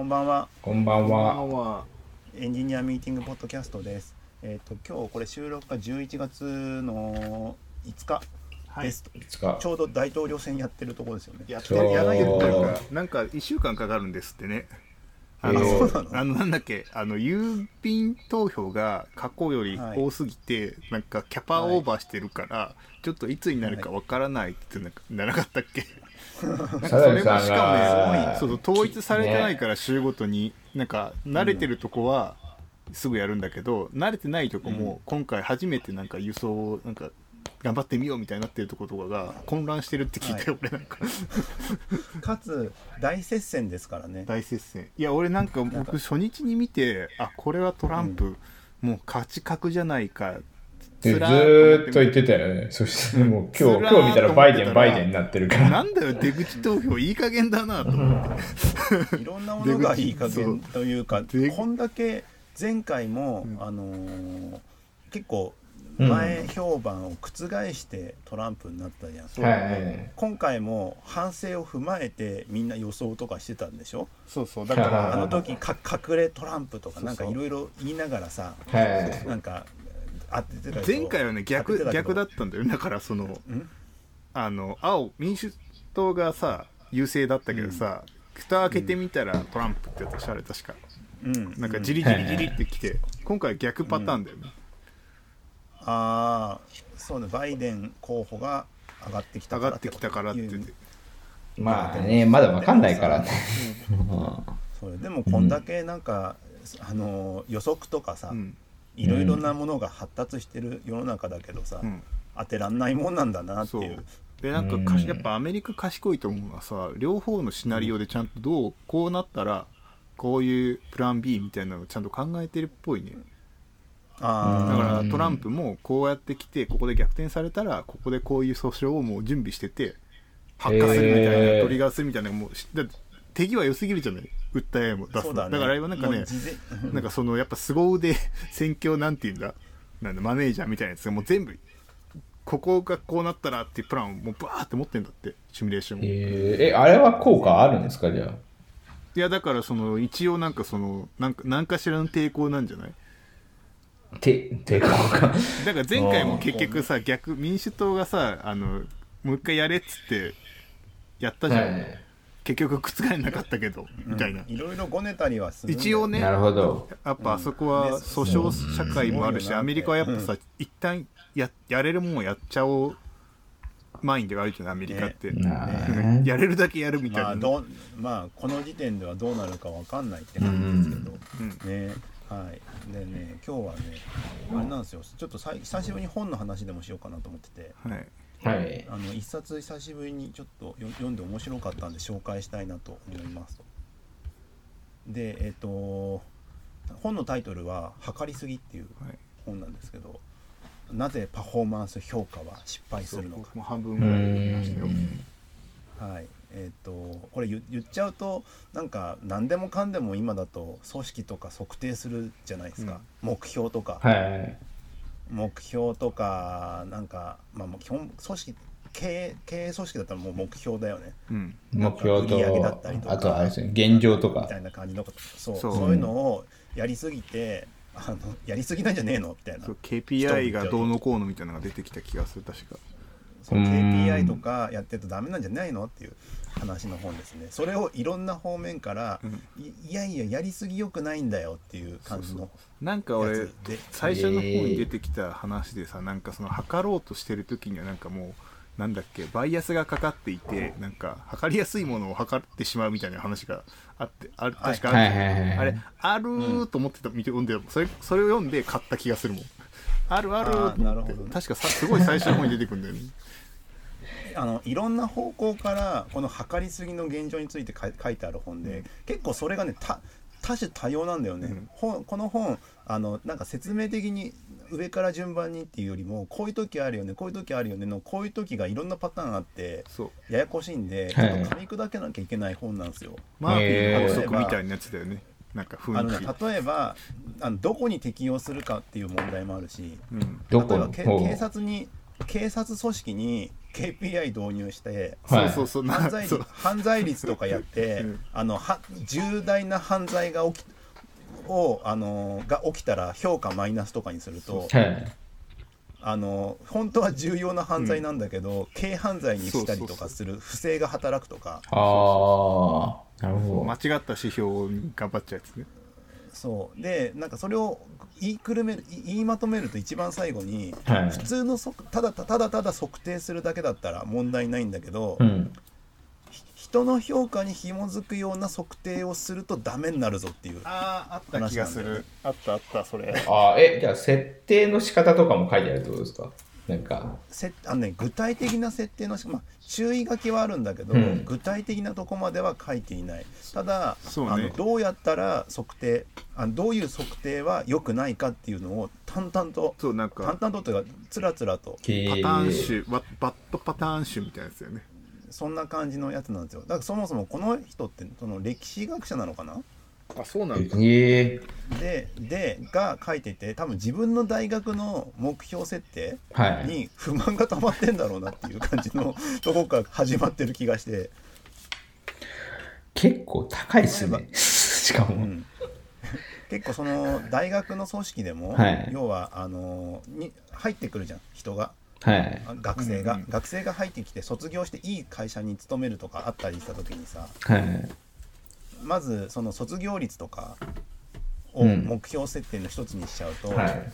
こんばんは。こんばんは。は。エンジニアミーティングポッドキャストです。えっ、と今日これ収録が11月の5日はいです。いつかち。ょうど大統領選やってるところですよね。やってるやらないっていうか、なんか一週間かかるんですってね。あの、あのなんだっけ、あの郵便投票が過去より多すぎて、なんかキャパオーバーしてるから、ちょっといつになるかわからないってなんかならなかったっけ？なんかそれもしかもね、そうそう統一されてないから週ごとに、なんか慣れてるとこはすぐやるんだけど、慣れてないとこも今回初めてなんか輸送をなんか頑張ってみようみたいになってるとことかが混乱してるって聞いたよ、俺なんか。かつ大接戦ですからね。大接戦。いや俺なんか僕初日に見てあこれはトランプ、もう勝ち確じゃないか。でずっと言ってたよね。そしてもう今日、今日見たらバイデン、バイデンになってるから。なんだよ出口投票いい加減だなと思って。いろんなものがいい加減というかこんだけ前回も、あのー結構うん前評判を覆してトランプになったじゃん。そうはい。今回も反省を踏まえてみんな予想とかしてたんでしょ？そうそう。だからあの時か隠れトランプとかなんかいろいろ言いながらさはい。なんか当ててた前回はね逆逆だったんだよ。だからそのん？あの青民主党がさ優勢だったけどさ、蓋開けてみたらトランプってやつでしょあれ確か。うん。なんかじりじりじりってきて、今回は逆パターンだよね、ああそうねバイデン候補が上がってきた上がってきたからって言って。まあね、まだわかんないからね。そうでもこんだけなんか、あの予測とかさ、うん。いろいろなものが発達してる世の中だけどさ、うん。当てらんないもんなんだなってそいう。う。でなんかかしうん。やっぱアメリカ賢いと思うのはさ両方のシナリオでちゃんとどうこうなったらこういうプラン B みたいなのをちゃんと考えてるっぽいねあだかあらトランプもこうやってきてここで逆転されたらここでこういう訴訟をもう準備してて発火するみたいな、トリガーするみたいなもうしだって手際良すぎるじゃない？訴えも出すだね。からあれはなんかねなんかそのやっぱ凄腕選挙なんていうんだ？なんだマネージャーみたいなやつがもう全部ここがこうなったらっていうプランをもうバーって持ってんだってシミュレーションを、えー。え、あれは効果あるんですか？じゃあ。いやだからその一応なんかそのなんか何かしらの抵抗なんじゃない？て、抵抗か。だから前回も結局さ逆民主党がさあのもう一回やれっつってやったじゃん、はい。結局覆らなかったけどみたいな、いろいろごねたりはする一応ねなるほど。やっぱあそこは訴訟社会もあるし、うん。アメリカはやっぱさ、一旦ややれるもんをやっちゃおうマインドがあるじゃないアメリカって、なあ。ね やれるだけやるみたいな、まあどうまあこの時点ではどうなるかわかんないって感じですけど、うん。ねはい。でね今日はねあれなんですよ。ちょっとさい久しぶりに本の話でもしようかなと思ってて。はい、はい。あの一冊久しぶりにちょっとよ読んで面白かったんで紹介したいなと思いますと。でえっ、と本のタイトルは「測りすぎ」っていうはい、本なんですけどなぜパフォーマンス評価は失敗するのか。半分うぐらいましたよ。ん。はいえっ、とこれ言言っちゃうとなんか何でもかんでも今だと組織とか測定するじゃないですか、目標とか、はい。目標とかなんかまあもう基本組織経営経営組織だったらもう目標だよね。うん。目標売り上げだっとたりと、か。あとあれですね、現状とか。みたいな感じのこと。そうそそうういうのをやりすぎてあのやりすぎなんじゃねえの？みたいな。そう KPI がどうのこうのみたいなのが出てきた気がする確か。そううん KPI とかやってるとダメなんじゃないの？っていう話の本ですね。それをいろんな方面から、うん。いいやいややりすぎよくないんだよっていう感じのなんか俺最初の方に出てきた話でさなんかその測ろうとしてる時にはなんかもうなんだっけバイアスがかかっていてなんか測りやすいものを測ってしまうみたいな話があってある確かある、はいはいはいはいあれあるーと思ってた見て読んでそれそれを読んで買った気がするもん。あるあるーとあーなる思ってほどね。確かさすごい最初の方に出てくるんだよねあのいろんな方向からこの測りすぎの現状について書い書いてある本で、結構それがねた多種多様なんだよね、うん。本この本あのなんか説明的に上から順番にっていうよりもこういう時あるよねこういう時あるよねのこういう時がいろんなパターンあってややこしいんで、はい。ちょっと噛み砕けなきゃいけない本なんですよ。マー。フィーの法則みたいなやつだよね。なんかあのね雰囲気例えばあのどこに適用するかっていう問題もあるしうん。どこ？例えば警察に警察組織に KPI 導入してはい。そうそうそう。な犯罪率そう。犯罪率とかやって、うん。あのは重大な犯罪が起きをあのが起きたら評価マイナスとかにするとはい。あの本当は重要な犯罪なんだけど、軽犯罪にしたりとかする不正が働くとか。ああ、なるほ間違った指標に頑張っちゃうやつねそうでなんかそれを言いくるめるい言いまとめると一番最後にど。はい普。通の測ただただただ測定するだけだったら問題ないんだけど、うん。人の評価に紐づくような測定をするとダメになるぞっていうあああった気がするあったあったそれああ、え、じゃあ設定の仕方とかも書いてあるってことですか？なんか。せあの、ね、具体的な設定のし、まあ、注意書きはあるんだけど、うん。具体的なとこまでは書いていない。ただ、ね。あのどうやったら測定あのどういう測定は良くないかっていうのを淡々とそうなん淡か々とというかつらつらと。パターン集ババッドパターン集みたいなやつだよね。そんな感じのやつなんですよ。だからそもそもこの人ってその歴史学者なのかな？あそうなんだええででが書いてて多分自分の大学の目標設定はい。に不満が溜まってんだろうなっていう感じの とこから始まってる気がして、結構高いですね。しかも。うん、結構その大学の組織でも、はい要はあのに入ってくるじゃん人がはい。あ学生が、うんうん学生が入ってきて卒業していい会社に勤めるとかあったりした時にさはい。まずその卒業率とかをうん。目標設定の一つにしちゃうと、はい。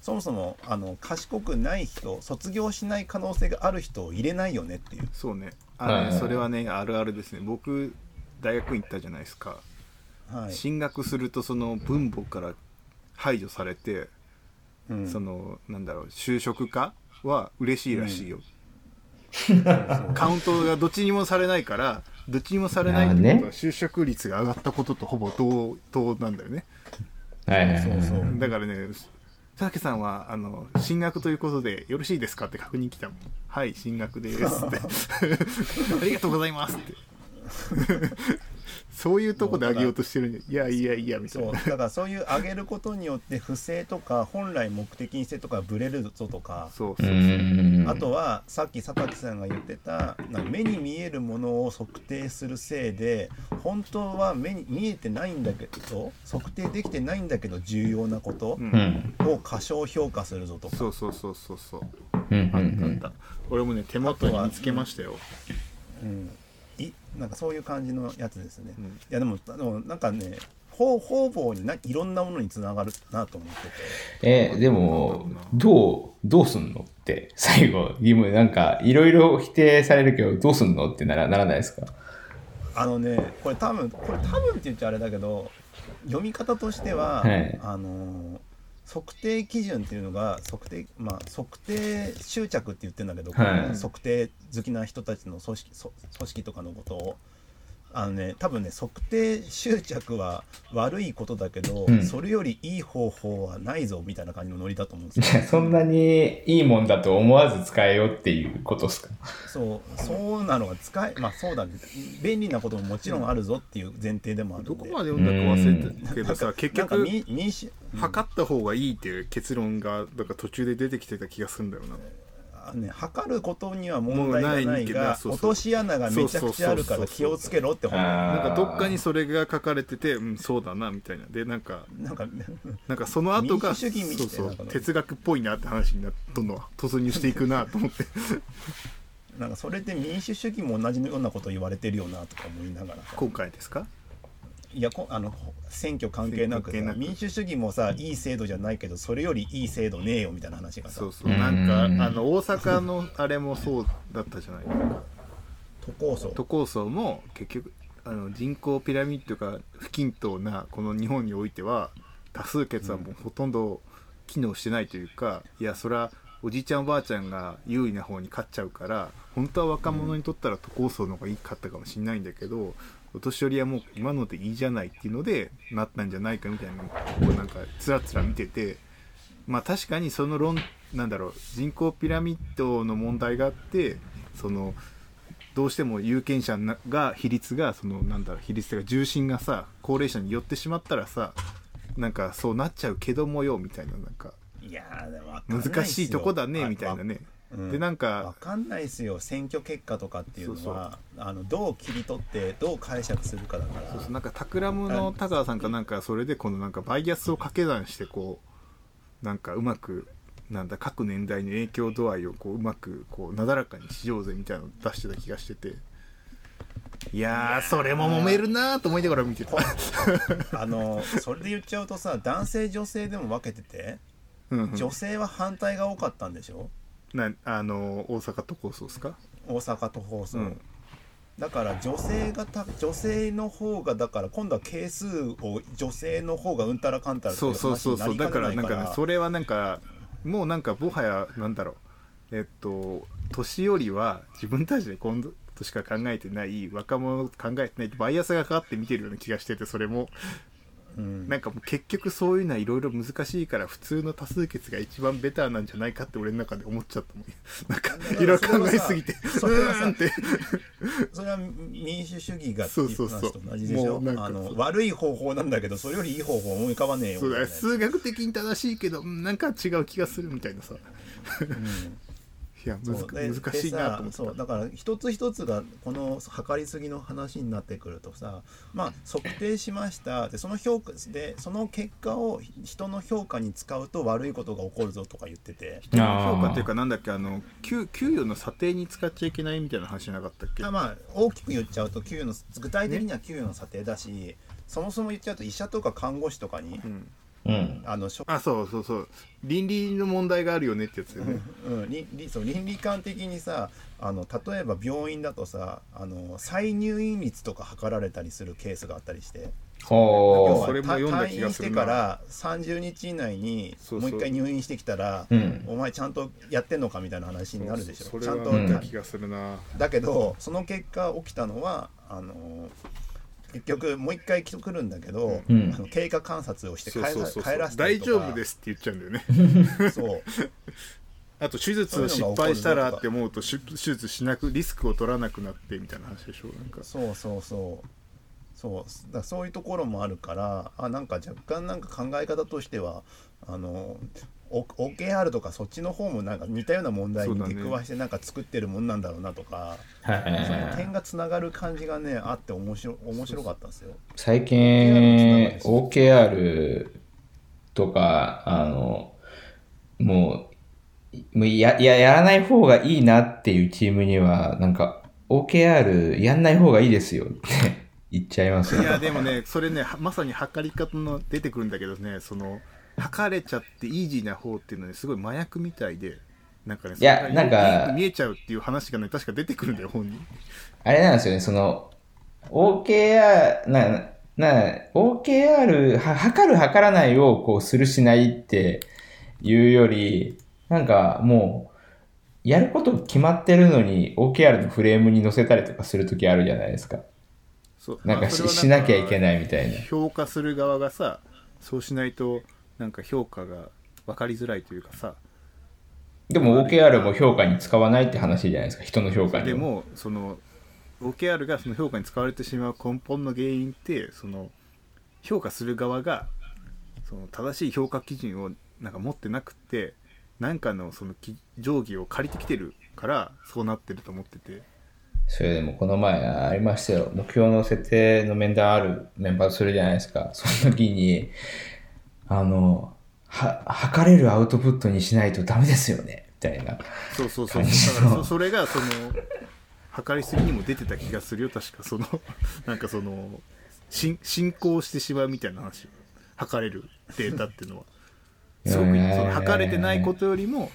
そもそもあの賢くない人卒業しない可能性がある人を入れないよねっていう。そうね。あのね、はい。それはねあるあるですね。僕大学院行ったじゃないですか、はい、進学するとその分母から排除されて、うん。そのなんだろう就職かは嬉しいらしいよ、カウントがどっちにもされないからどっちにもされないってことは就職率が上がったこととほぼ同等なんだよね。はい。そうそう。だからね佐竹さんはあの進学ということでよろしいですかって確認来たもん。はい進学ですって。ありがとうございますってそういうとこであげようとしてるいやいやいやみたいな。そうだからそういう上げることによって不正とか本来目的にしてとかブレるぞとか。うそうそう。あとはさっき佐竹さんが言ってたなんか目に見えるものを測定するせいで本当は目に見えてないんだけど測定できてないんだけど重要なことうん。うん。を過小評価するぞとか、そうそうそうそうそう。うんうんうあったあっん。た俺もね手元に見つけましたよ。うん、いなんかそういう感じのやつですね、うん。いやでもでもなんかね方方々にないろんなものにつながるなと思ってて。え、でも、どう、どうすんのって、最後、疑問、なんか、いろいろ否定されるけど、どうすんのってならならないですか？あのねこれ多分これ多分って言っちゃあれだけど読み方としては、はい。あのー測定基準っていうのが測定まあ測定執着って言ってるんだけど、はい。測定好きな人たちの組織そ組織とかのことをあのね多分ね測定執着は悪いことだけど、うん。それよりいい方法はないぞみたいな感じのノリだと思うんですよ。そんなにいいもんだと思わず使えよっていうことですか？そうそうなのが使えまあそうだね。便利なことももちろんあるぞっていう前提でもあるんで。どこまで読んだか忘れたけどさ結なんか局民民主測った方がいいっていう結論がだから途中で出てきてた気がするんだよな。あね、測ることには問題がないもうないけどがそうそう。落とし穴がめちゃくちゃあるから気をつけろって本なんかどっかにそれが書かれててうんそうだなみたいな。でなんかなんかなんかその後が民主主義みたそいうなそう哲学っぽいなって話になどんどん突入していくなと思って。なんかそれで民主主義も同じようなこと言われてるよなとか思いながら。さ今回ですか？いやこあの選挙関係なく民主主義もさいい制度じゃないけどそれよりいい制度ねえよみたいな話がさ。そうそう。なんかあうん。の大阪のあれもそうだったじゃないなんか。都構想都構想も結局あの人口ピラミッドが不均等なこの日本においては多数決はもうほとんど機能してないというか、いやそれはおじいちゃんおばあちゃんが有利な方に勝っちゃうから本当は若者にとったら都構想の方がいいかったかもしれないんだけどお年寄りはもう今のでいいじゃないっていうのでなったんじゃないかみたいなこうなんかつらつら見ててまあ確かにその論なんだろう人口ピラミッドの問題があってそのどうしても有権者なが比率がそのなんだろう比率が重心がさ高齢者に寄ってしまったらさなんかそうなっちゃうけどもよみたいななんか難しいとこだねあみたいなね。うんでなんわかかんないですよ。選挙結果とかっていうのはあのどう切り取ってどう解釈するかだから。そうそう。なんかタクラムの田川さんかなんかそれでこのなんかバイアスを掛け算してこうなんかうまくなんだ各年代の影響度合いをこううまくこうなだらかにしようぜみたいなのを出してた気がしてて。いやーそれも揉めるなーと思いながら見てた。あのそれで言っちゃうとさ男性女性でも分けててうんうん。女性は反対が多かったんでしょ？なあの大阪都構想ですか？大阪都放送、うん。だから女性がた女性の方がだから今度は係数を女性の方がうんたらかんたらそうそうそうそう。だからなんかねそれれはなんかもうなんかもはやなんだろう。えっと年寄りは自分たちで今度としか考えてない若者考えてないバイアスがかかって見てるような気がしててそれもうん。なんかもう結局そういうのはいろいろ難しいから普通の多数決が一番ベターなんじゃないかって俺の中で思っちゃったもん。なんかいろいろ考えすぎて。それはて。それは民主主義がってそいう話と同じでしょ？あの悪い方法なんだけどそれよりいい方法思い浮かばねえよそうだ数学的に正しいけどうんなんか違う気がするみたいなさ。うんいや難しいなと思そうだから一つ一つがこの測りすぎの話になってくるとさまあ測定しました。でその評価でその結果を人の評価に使うと悪いことが起こるぞとか言ってて。人の評価っていうかなんだっけあの給給与の査定に使っちゃいけないみたいな話じゃなかったっけ？あまあ大きく言っちゃうと給与の具体的には給与の査定だし、そもそも言っちゃうと医者とか看護師とかに、うんうん。あのしょあそうそうそう。倫理の問題があるよねってやつよね、うん、倫理そう倫理観的にさあの例えば病院だとさあの再入院率とか測られたりするケースがあったりして。はそれも読んだ気がするな。退院してから30日以内にもう一回入院してきたらう。うん。お前ちゃんとやってんのかみたいな話になるでしょ。そうそれはちゃんと、うん読んだ気がするな、だけどその結果起きたのはあの結局もう一回来るんだけど、うん。あの経過観察をして帰らそうそうそう帰らせたり大丈夫ですって言っちゃうんだよね。そう。あと手術を失敗したらって思うと手手術しなくリスクを取らなくなってみたいな話でしょなんか。そうそうそう。そう。だそういうところもあるからあなんか若干なんか考え方としてはあのお OKR とかそっちの方もなんか似たような問題に出くわしてなんか作ってるもんなんだろうなとか、そのはい点がつながる感じがねあって面白面白かったんですよ。最近 OKR とかあのもうもうやややらない方がいいなっていうチームにはなんか OKR やんない方がいいですよって 言っちゃいますよ。いやでもねそれねはまさに測り方の出てくるんだけどねその測れちゃってイージーな方っていうのはねすごい麻薬みたいでなんかねいやなんか見えちゃうっていう話がね確か出てくるんだよ本にあれなんですよねその OKR なな OKR は測る測らないをこうするしないっていうよりなんかもうやること決まってるのに OKR のフレームに載せたりとかするときあるじゃないですか。そう。なんかししなきゃいけないみたいな。評価する側がさそうしないとなんか評価が分かりづらいというかさでも OKR も評価に使わないって話じゃないですか。人の評価には。でもその OKR がその評価に使われてしまう根本の原因ってその評価する側がその正しい評価基準をなんか持ってなくて何かのそのき定規を借りてきてるからそうなってると思っててそれでもこの前ありましたよ。目標の設定の面談あるメンバーとするじゃないですか。その時に、あの、は、測れるアウトプットにしないとダメですよね。みたいな。そうそうそう。だからそそれがその測りすぎにも出てた気がするよ。確か。そのなんかその進進行してしまうみたいな話。測れるデータっていうのは。すごくその測れてないことよりも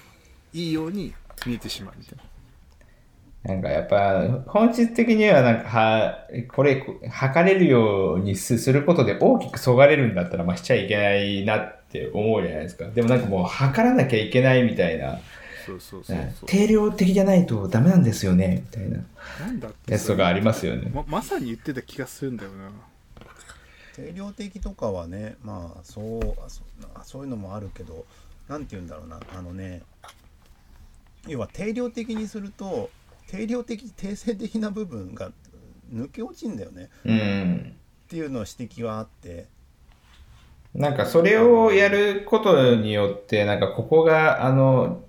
いいように見えてしまうみたいななんかやっぱ本質的にはなんかは、これ測れるようにすすることで大きくそがれるんだったらまあしちゃいけないなって思うじゃないですか。でもなんかもう測らなきゃいけないみたいな。そうそうそうそう定量的じゃないとダメなんですよね。みたいななんだってやつとかありますよね。ままさに言ってた気がするんだよな定量的とかはねまあそうあそそういうのもあるけどなんて言うんだろうなあのね要は定量的にすると定量的定性的な部分が抜け落ちんだよねうん。っていうのを指摘はあってなんかそれをやることによって、なんかここが、あの、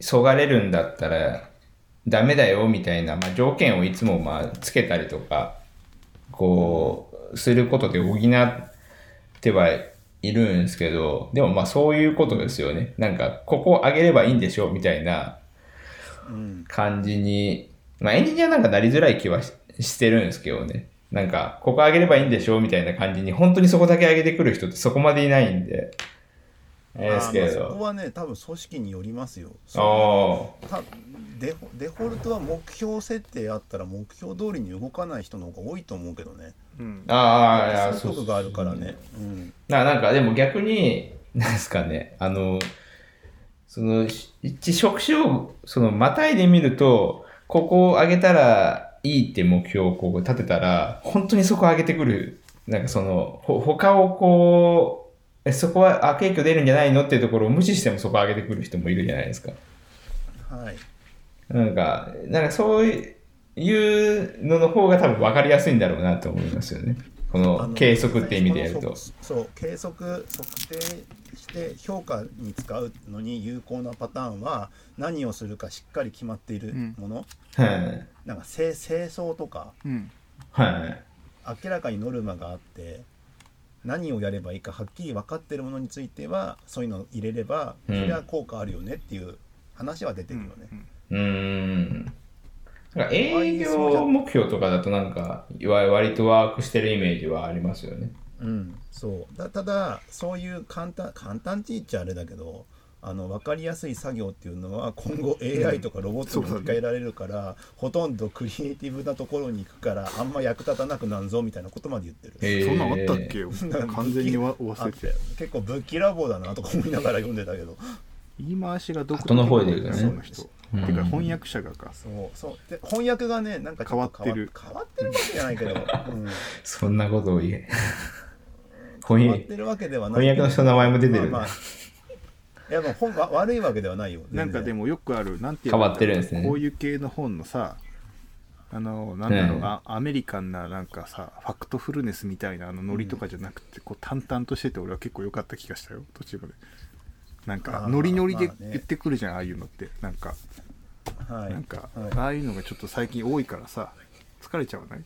そがれるんだったらダメだよみたいな、まあ、条件をいつもまあつけたりとか、こう、することで補ってはいるんですけど、でもまあそういうことですよね。なんか、ここを上げればいいんでしょみたいなうん感じに、まあエンジニアなんかなりづらい気はししてるんですけどね。なんか、ここ上げればいいんでしょみたいな感じに、本当にそこだけ上げてくる人ってそこまでいないんで。あれですけれあーまあそこど。はね多分組織によりますよあたデフデフォルトは目標設定あったら目標通りに動かない人の方が多いと思うけどねうんあ。ああ、いや、そういうがあるからねうんななんかでも逆に、なんですかね、あの、その、し一職種を、その、またいでみると、ここを上げたらいいって目標をこう立てたら、本当にそこを上げてくる。なんかその、ほ他をこう、えそこは悪影響出るんじゃないのっていうところを無視してもそこを上げてくる人もいるじゃないですか。はいなんか、なんかそういうのの方が多分分かりやすいんだろうなと思いますよね。こあのの計測って意味でやると。そそう計測測定して評価に使うのに有効なパターンは何をするかしっかり決まっているもの、はい。なんか清清掃とかうん。はい。明らかにノルマがあって何をやればいいかはっきり分かってるものについてはそういうのを入れればそうんれは効果あるよねっていう話は出てるよね。うーん。なんか営業目標とかだとなんか、いわ割とワークしてるイメージはありますよね。うん、そう。だただそういう簡単簡単って言っちゃあれだけどあの分かりやすい作業っていうのは今後 AI とかロボットに置き換えられるから、ほとんどクリエイティブなところに行くからあんま役立たなくなんぞみたいなことまで言ってる。へー。そんなんあったっけ？よなんか完全にわ忘れて。結構ぶっきらぼうだなとか思いながら読んでたけど。言い回しが独後の方で言うとね。その人。うん。てか翻訳者がか。そうそう。で翻訳がねなんか変わってる。変わってるわけじゃないけど、うん、そんなことを言え。変 翻訳わってるわけではない。翻訳の人の名前も出てるまあまあいやもう本わ悪いわけではないよ。なんかでももよくある、なんていう変わってるんですね。こういう系の本のさ、あの、なんだろう、うん。あアメリカンななんかさ、ファクトフルネスみたいなあのノリとかじゃなくて、こう淡々としてて俺は結構良かった気がしたよ、途中まで。なんか、ノリノリで言ってくるじゃん、ああいうのって。なんか、はい。なんか、はい。ああいうのがちょっと最近多いからさ、疲れちゃわない？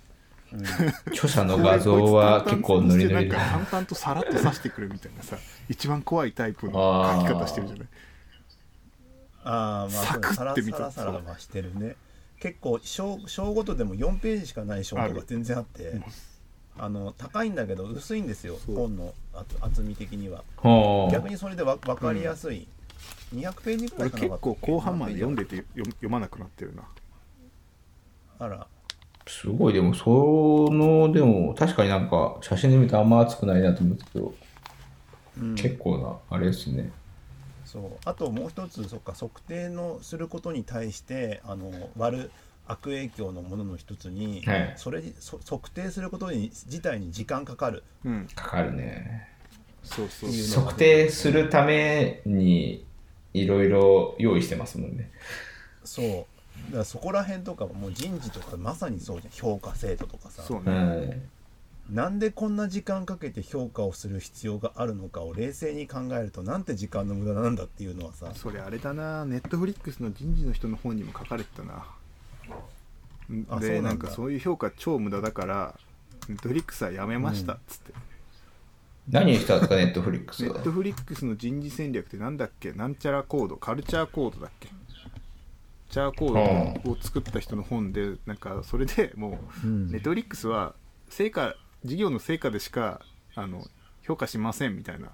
うん。著者の画像は結構ノリノリでなんか。淡々とさらっと刺してくるみたいなさ、一番怖いタイプの書き方してるじゃない？ああまあサクッて見たサラサラはしてるね。結構章章ごとでも4ページしかない章とか全然あってあの高いんだけど薄いんですよ本の厚厚み的には。逆にそれでわ分かりやすい、200ページくら俺いかな。結構後半まで読んでて読読まなくなってるな。あら。すごい、でも、その、でも、確かになんか、写真で見るとあんま熱くないなと思うんですけど、うん。結構な、あれですね。そう。あともう一つそっか測定のすることに対してあの悪悪影響のものの一つに、はい。それにそ測定することに自体に時間かかる。うん。かかるね。そうそう。測定するために、いろいろ用意してますもんね。そうだからそこら辺とかはもう人事とかまさにそうじゃん評価制度とかさそうはね。い。なんでこんな時間かけて評価をする必要があるのかを冷静に考えるとなんて時間の無駄なんだっていうのはさそれあれだな、ネットフリックスの人事の人の本にも書かれてたな。で、あそうなんだなんかそういう評価超無駄だから、ネットフリックスはやめましたっつって。何にしたんですか、ネットフリックスは。ネッ。トフリックスの人事戦略ってなんだっけ？なんちゃらコード、カルチャーコードだっけ？チャーコードを作った人の本で、なんかそれでもう、うん。ネットフリックスは成果事業の成果でしかあの評価しませんみたいな。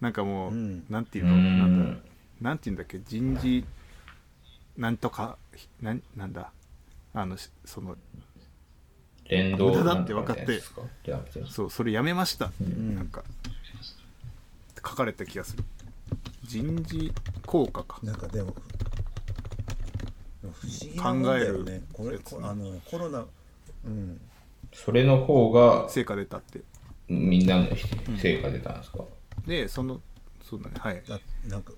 なんかもう、うん。なんていううのん。なんだなんていうんだっけ？人事なんとかなんなんだ？あのしその連動無駄だって分かって。そうそれやめました、ん。なんか書かれた気がする。人事効果か。なんかでもでも不思議なもんだよね。これあのコロナうん。それの方が、成果出たって。みんなの成果出たんですか、でそのそうだね。はい。だなんか。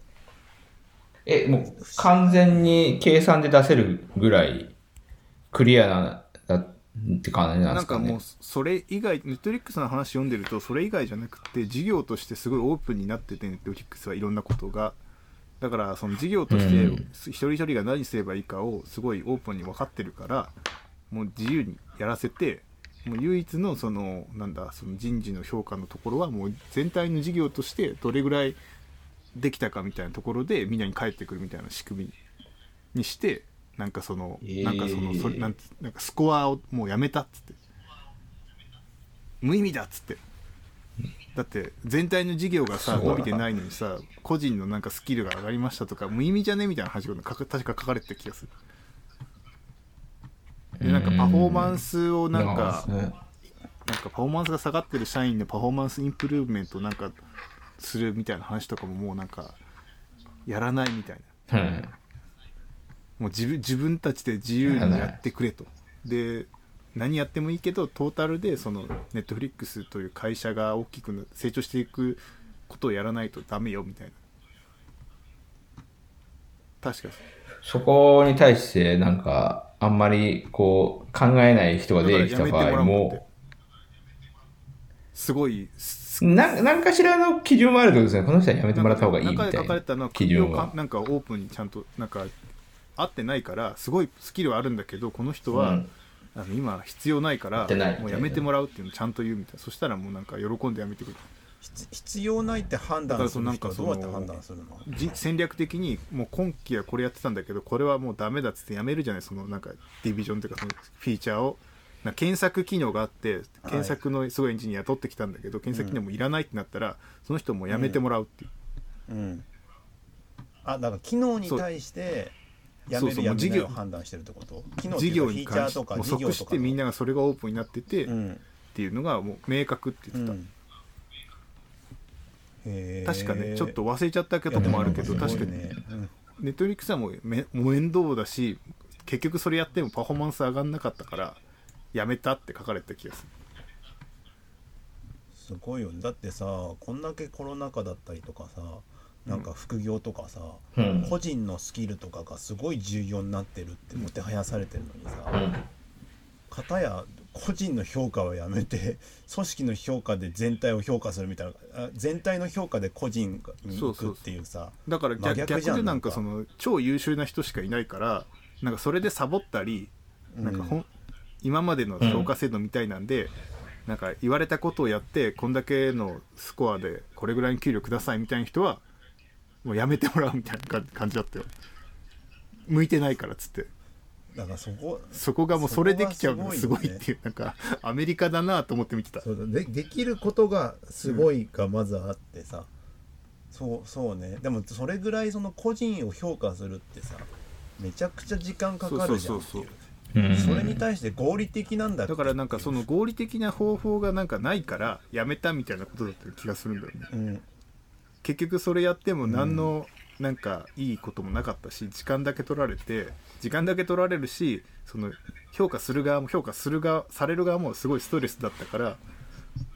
え、もう完全に計算で出せるぐらいクリアな、だって感じなんですかね。なんかもうそれ以外ネットフリックスの話読んでるとそれ以外じゃなくて事業としてすごいオープンになっててネットフリックスはいろんなことがだからその事業としてうん一人一人が何すればいいかをすごいオープンに分かってるからもう自由にやらせてもう唯一のそのなんだその人事の評価のところはもう全体の事業としてどれぐらいできたかみたいなところでみんなに返ってくるみたいな仕組みにしてなんかその、えー。なんかそのそれなんつなんかスコアをもうやめたっつって。無意味だっつって。だって全体の事業がさ伸びてないのにさ個人のなんかスキルが上がりましたとか無意味じゃねみたいな話がか確か書かれてた気がする。でなんかパフォーマンスをなんかうんなんかパフォーマンスが下がってる社員のパフォーマンスインプルーブメントなんかするみたいな話とかももうなんかやらないみたいな。うんもう自分自分たちで自由にやってくれと。で何やってもいいけどトータルでそのネットフリックスという会社が大きくな成長していくことをやらないとダメよみたいな。確かそこに対してなんかあんまりこう考えない人が出てきた場合もすごいすな何かしらの基準はあるってことですね。この人はやめてもらった方がいいみたいな。基準なんかオープンにちゃんとなんか合ってないからすごいスキルはあるんだけどこの人は、うん。あの今必要ないからもうやめてもらうっていうのをちゃんと言うみたいな。そしたらもうなんか喜んでやめてくれ必必要ないって判断する人はどうやって判断するの？じ戦略的にもう今期はこれやってたんだけどこれはもうダメだっつってやめるじゃない？そのなんかディビジョンというかそのフィーチャーを。な検索機能があって検索のすごいエンジニア取ってきたんだけど、検索機能もいらないってなったらその人もやめてもらうっていう、うん。あだから機能に対してやめそうそうるやめないもう事業を判断してるってこと？事業に関してもう即してみんながそれがオープンになってて、っうん。ていうのがもう明確って言ってた、うん。確かねちょっと忘れちゃったけどもあるけどいや確かに。ネットフリックスはもうめもう面倒だし結局それやってもパフォーマンス上がんなかったからやめたって書かれた気がする。すごいよね。だってさこんだけコロナ禍だったりとかさなんか副業とかさ、うん。個人のスキルとかがすごい重要になってるってもてはやされてるのにさ、うん。片や個人の評価はやめて 組織の評価で全体を評価するみたいなあ全体の評価で個人に行くっていうさだから真逆逆でなんかその超優秀な人しかいないからなんかそれでサボったりなんかほん、今までの評価制度みたいなんで、なんか言われたことをやってこんだけのスコアでこれぐらいの給料くださいみたいな人はもうやめてもらうみたいな感感じだったよ。向いてないからっつって。だからそこそこがもうそれできちゃうのがすごいっていう。なんかアメリカだなと思って見てた。そうだでできることがすごいがまずあってさ、そうそうね。でもそれぐらいその個人を評価するってさめちゃくちゃ時間かかるじゃんってそう。そうそういうう。んそれに対して合理的なんだって。だからなんかその合理的な方法がなんかないからやめたみたいなことだった気がするんだよね。うん結局それやっても何のなんかいいこともなかったし時間だけ取られて時間だけ取られるしその評価する側も評価する側される側もすごいストレスだったから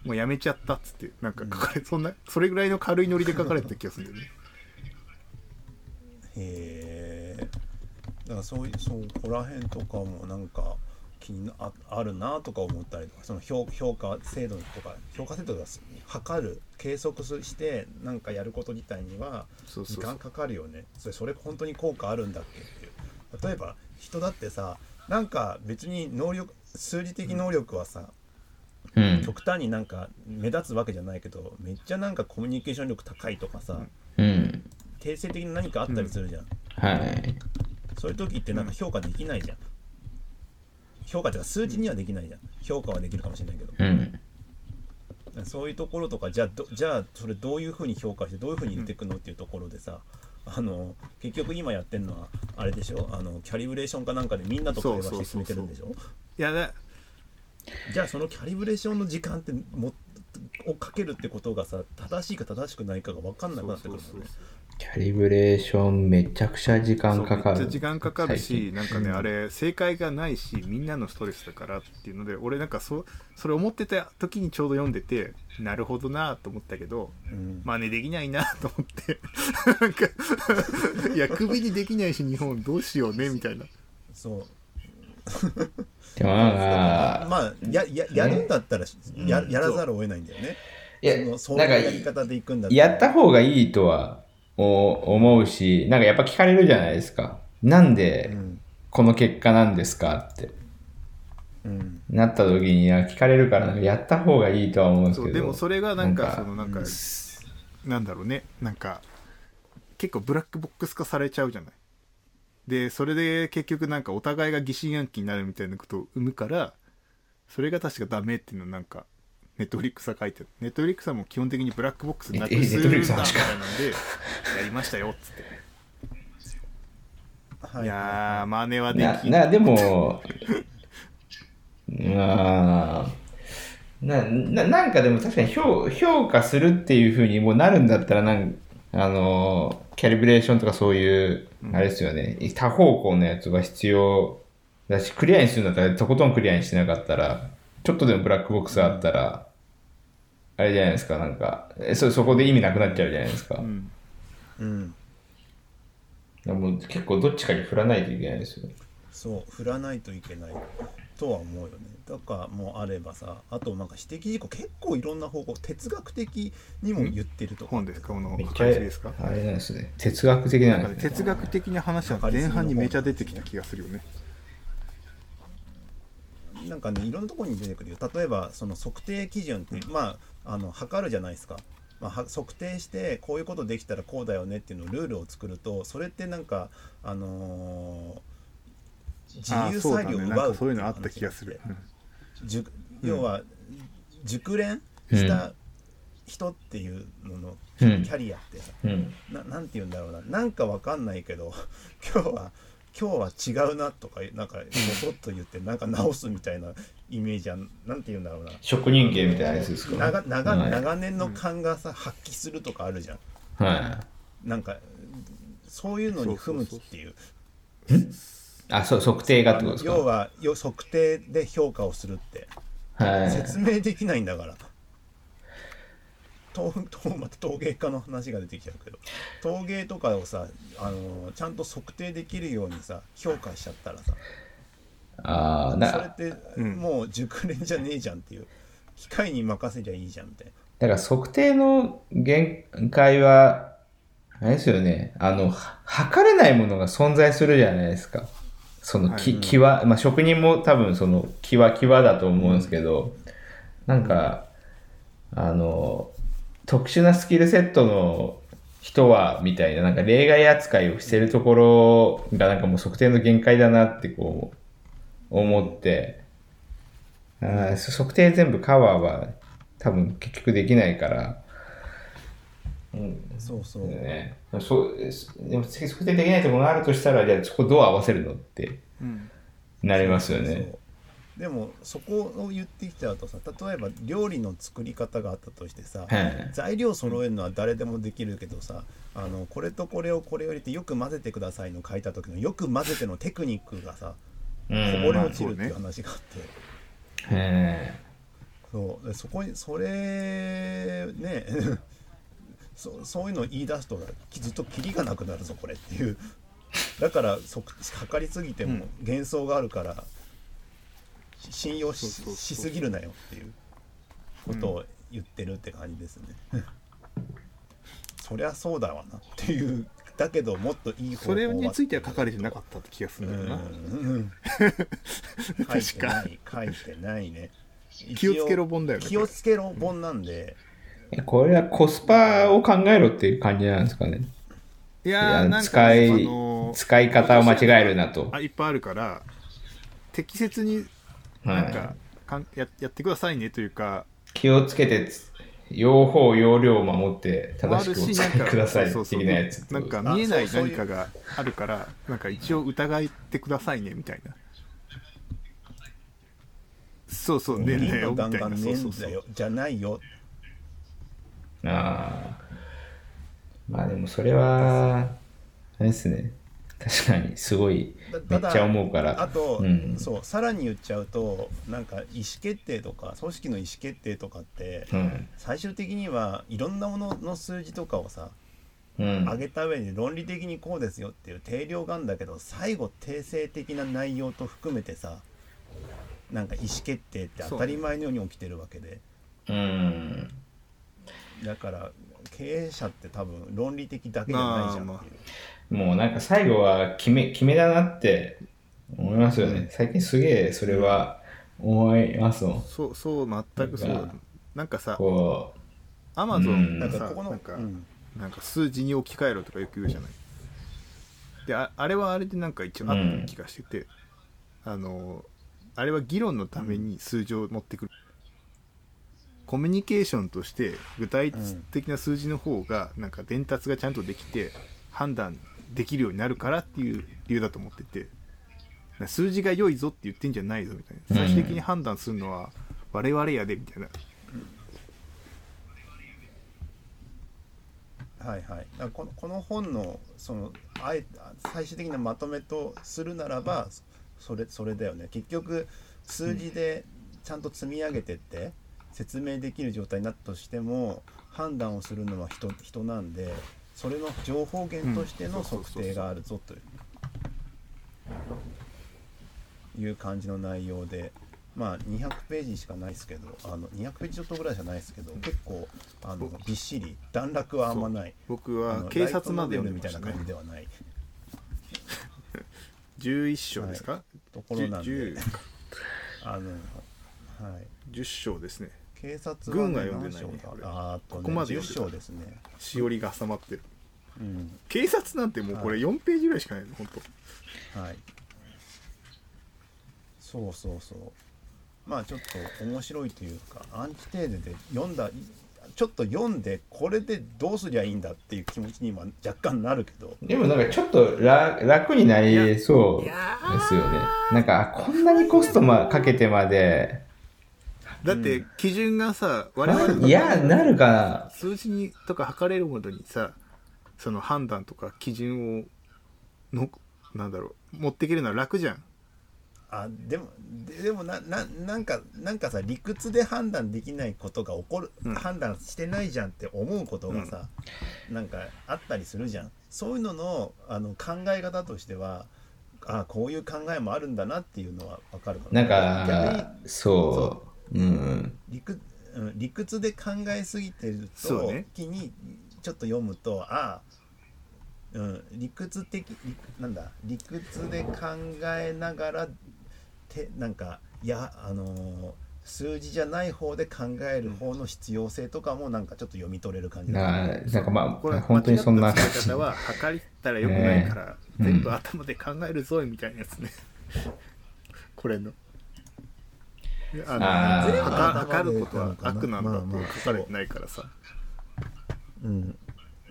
もうやめちゃったっつってなんか書かれ、そんなそれぐらいの軽いノリで書かれてた気がするんだよね。へえだからそういうそうここら辺とかもなんか気になああるなとか思ったりとかその評評価制度とか評価制度が測る計測すしてなんかやること自体には時間かかるよね。それそれ本当に効果あるんだっけって。いう例えば人だってさなんか別に能力数字的能力はさ、うん。極端になんか目立つわけじゃないけどめっちゃなんかコミュニケーション力高いとかさ、うん。定性的に何かあったりするじゃん。はい。そういう時ってなんか評価できないじゃん。評価っていうか数値にはできないじゃん。評価はできるかもしれないけど。うんそういうところとか、じゃあど、じゃあそれどういうふうに評価して、どういうふうに言っていくのっていうところでさ、あの、結局今やってるのは、あれでしょ？あの、キャリブレーションかなんかでみんなと会話して進めてるんでしょ？いやだじゃあそのキャリブレーションの時間ってもをかけるってことがさ、正しいか正しくないかが分かんなくなってくるもんね。キャリブレーションめちゃくちゃ時間かかる。めっちゃ時間かかるしなんかね、うん。あれ正解がないしみんなのストレスだからっていうので俺なんかそそれ思ってた時にちょうど読んでてなるほどなと思ったけどうん。真似できないなと思って。なんかいや首にできないし日本どうしようねみたいな。そう。でもなんかまあ、や、や、やるんだったら、ややらざるを得ないんだよね。いやそのやり方でいくんだったら。やった方がいいとはお思うし、なんかやっぱ聞かれるじゃないですか。なんでうん。この結果なんですかって。うん。なった時にや聞かれるからやった方がいいとは思うんですけど。でもそれがなんかなんかそのなんか、うん。なんだろうね。なんか結構ブラックボックス化されちゃうじゃない。でそれで結局なんかお互いが疑心暗鬼になるみたいなことを生むからそれが確かダメっていうのなんかネットフリックスは書いてる。ネットフリックスはもう基本的にブラックボックスなくええするんだみたいなんでやりましたよっつって。はい。やー真似はできん。ななでも、まあ、なななんかでも確かに評評価するっていうふうにもうなるんだったらなんあのキャリブレーションとかそういう、あれですよね。多方向のやつが必要だしクリアにするんだったらとことんクリアにしてなかったらちょっとでもブラックボックスあったら、あれじゃないですかなんかえそそこで意味なくなっちゃうじゃないですか、うん。うん。もう結構どっちかに振らないといけないですよ。ねそう振らないといけない。とは思うよね。だからもうあればさあとなんか指摘事項結構いろんな方向哲学的にも言ってるとか。本ですか？この開始ですか？あれなんですね。哲学的ななんかねんですね。哲学的な話は前半にめちゃ出てきた気がするよねなんかねいろんなところに出てくるよ。例えばその測定基準ってまああの測るじゃないですか、まあ、は測定してこういうことできたらこうだよねっていうのをルールを作るとそれってなんかあのー自由裁量をねなんか奪うってそういうのあった気がする、うん。熟要は熟練した人っていうののキうん。ャリアって。さ、うん。ななんて言うんだろうな。なんかわかんないけど 今日は今日は違うなとかなんかボソッと言ってなんか直すみたいなイメージはなんて言うんだろうな。職人芸みたいなやつですか長長はい。長年の勘がさ発揮するとかあるじゃん。はなんかそういうのに不向きっていう。い。あ、そう、測定がってことですか？要はよ測定で評価をするって。はい。説明できないんだから陶陶また陶芸家の話が出てきちゃうけど。陶芸とかをさあのちゃんと測定できるようにさ評価しちゃったらさ。ああ、そだれってうん。もう熟練じゃねえじゃんっていう。機械に任せりゃいいじゃんみたいな。だから測定の限界は、あれですよね。あの、は測れないものが存在するじゃないですか。その、き、はい。際、まあ、職人も多分その、際際だと思うんですけど、なんか、あの、特殊なスキルセットの人は、みたいな、なんか例外扱いをしてるところが、なんかもう測定の限界だなってこう、思って、あ測定全部カバーは多分結局できないから、うん、そうそう、ね。そうでも測定できないところがあるとしたら、じゃあそこどう合わせるのってうん。なりますよそうね。でもそこを言ってきちゃうとさ例えば料理の作り方があったとしてさ、はい。材料揃えるのは誰でもできるけどさあのこれとこれをこれを入れてよく混ぜてくださいの書いた時のよく混ぜてのテクニックがさこうん。ぼれ落ちるっていう話があって、へそう。でそこにそれね そそういうのを言い出すとずっとキリがなくなるぞこれっていう。だからそ測りすぎても幻想があるから、し信用しそうそうそうしすぎるなよっていうことを言ってるって感じですね、そりゃそうだわなっていう。だけどもっといい方法それについては書書かれてなかったって気がするんだよな、うん 書いてない書いてないね。気をつけろ本だよね気をつけろ本なんで、えこれはコスパを考えろっていう感じなんですかね。いいやなんか、使い、あのー使い方を間違えるなと。あいっぱいあるから適切になんか,、かんややってくださいねというか。気をつけてつ、用法、用量を守って正しくおるしなんか使いください的なやつなんか見えない何かがあるからなんか一応疑ってくださいねみたいな。そうそうねえねえいいのよ。みたいな。ガンガンねえそうそうんそう。だよじゃないよ。ああ。まあでもそれは、あれですね。確かに、すごい、めだっちゃ思うから。あと、うん。そうさらに言っちゃうとなんか意思決定とか組織の意思決定とかって、うん。最終的にはいろんなものの数字とかをさうん。上げた上で論理的にこうですよっていう定量があるんだけど最後定性的な内容と含めてさなんか意思決定って当たり前のように起きてるわけでうん。だから経営者って多分論理的だけじゃないじゃん。っていう、もうなんか最後は決め、決めだなって思いますよね。最近すげえそれは思いますもん。そうそう全くそう。だなんかさこアマゾンなんかここのなんかうん。なんか数字に置き換えろとかよく言うじゃない。でああれはあれでなんか一応あったような気がしてて、あのあれは議論のために数字を持ってくる、コミュニケーションとして具体的な数字の方がなんか伝達がちゃんとできて判断できるようになるからっていう理由だと思ってて。数字が良いぞって言ってんじゃないぞみたいな。最終的に判断するのは我々やでみたいな。はいはい、だこのこの本のそのあえ最終的なまとめとするならばそれそれだよね。結局数字でちゃんと積み上げてって説明できる状態になったとしても判断をするのは人人なんでそれの情報源としての測定があるぞという。感じの内容でまあ200ページしかないですけどあの200ページちょっとぐらいじゃないですけど結構あのびっしり段落はあんまない。僕は警察まで読んみたいな感じではない。11章ですか、ところなんで。10, あのはい。10章ですね警察軍はね読んでないね。あーあとねここまで10読んでですね。しおりが挟まってる。うん。警察なんてもうこれ4ページぐらいしかないの本当。はい。そうそうそう。まあちょっと面白いというかアンチテーゼで読んだちょっと読んでこれでどうすりゃいいんだっていう気持ちに今若干なるけど。う、でもなんかちょっと楽楽になりそうですよね。なんか、あこんなにコストまかけてまで、だって基準がさ、我々のいや、なるか。な。数字にとか測れるものにさその判断とか基準をのなんだろう持っていけるのは楽じゃん。あでもででもなななんかなんかさ理屈で判断できないことが起こる、うん。判断してないじゃんって思うことがさ、なんかあったりするじゃん。そういうののあの考え方としてはあこういう考えもあるんだなっていうのは分かるかな。ん逆にか、そう。うん。理屈うん理屈で考えすぎてると、そうね。気にちょっと読むとああ、うん、理屈的理なんだ理屈で考えながらてなんかいやあのー数字じゃない方で考える方の必要性とかもなんかちょっと読み取れる感じななんかまこれあ、本当にそんな方は測ったらよくないから、ね 全部頭で考えるぞみたいなやつね。これのあの測ることは悪なんだまあまあって書かれてないからさ。うん。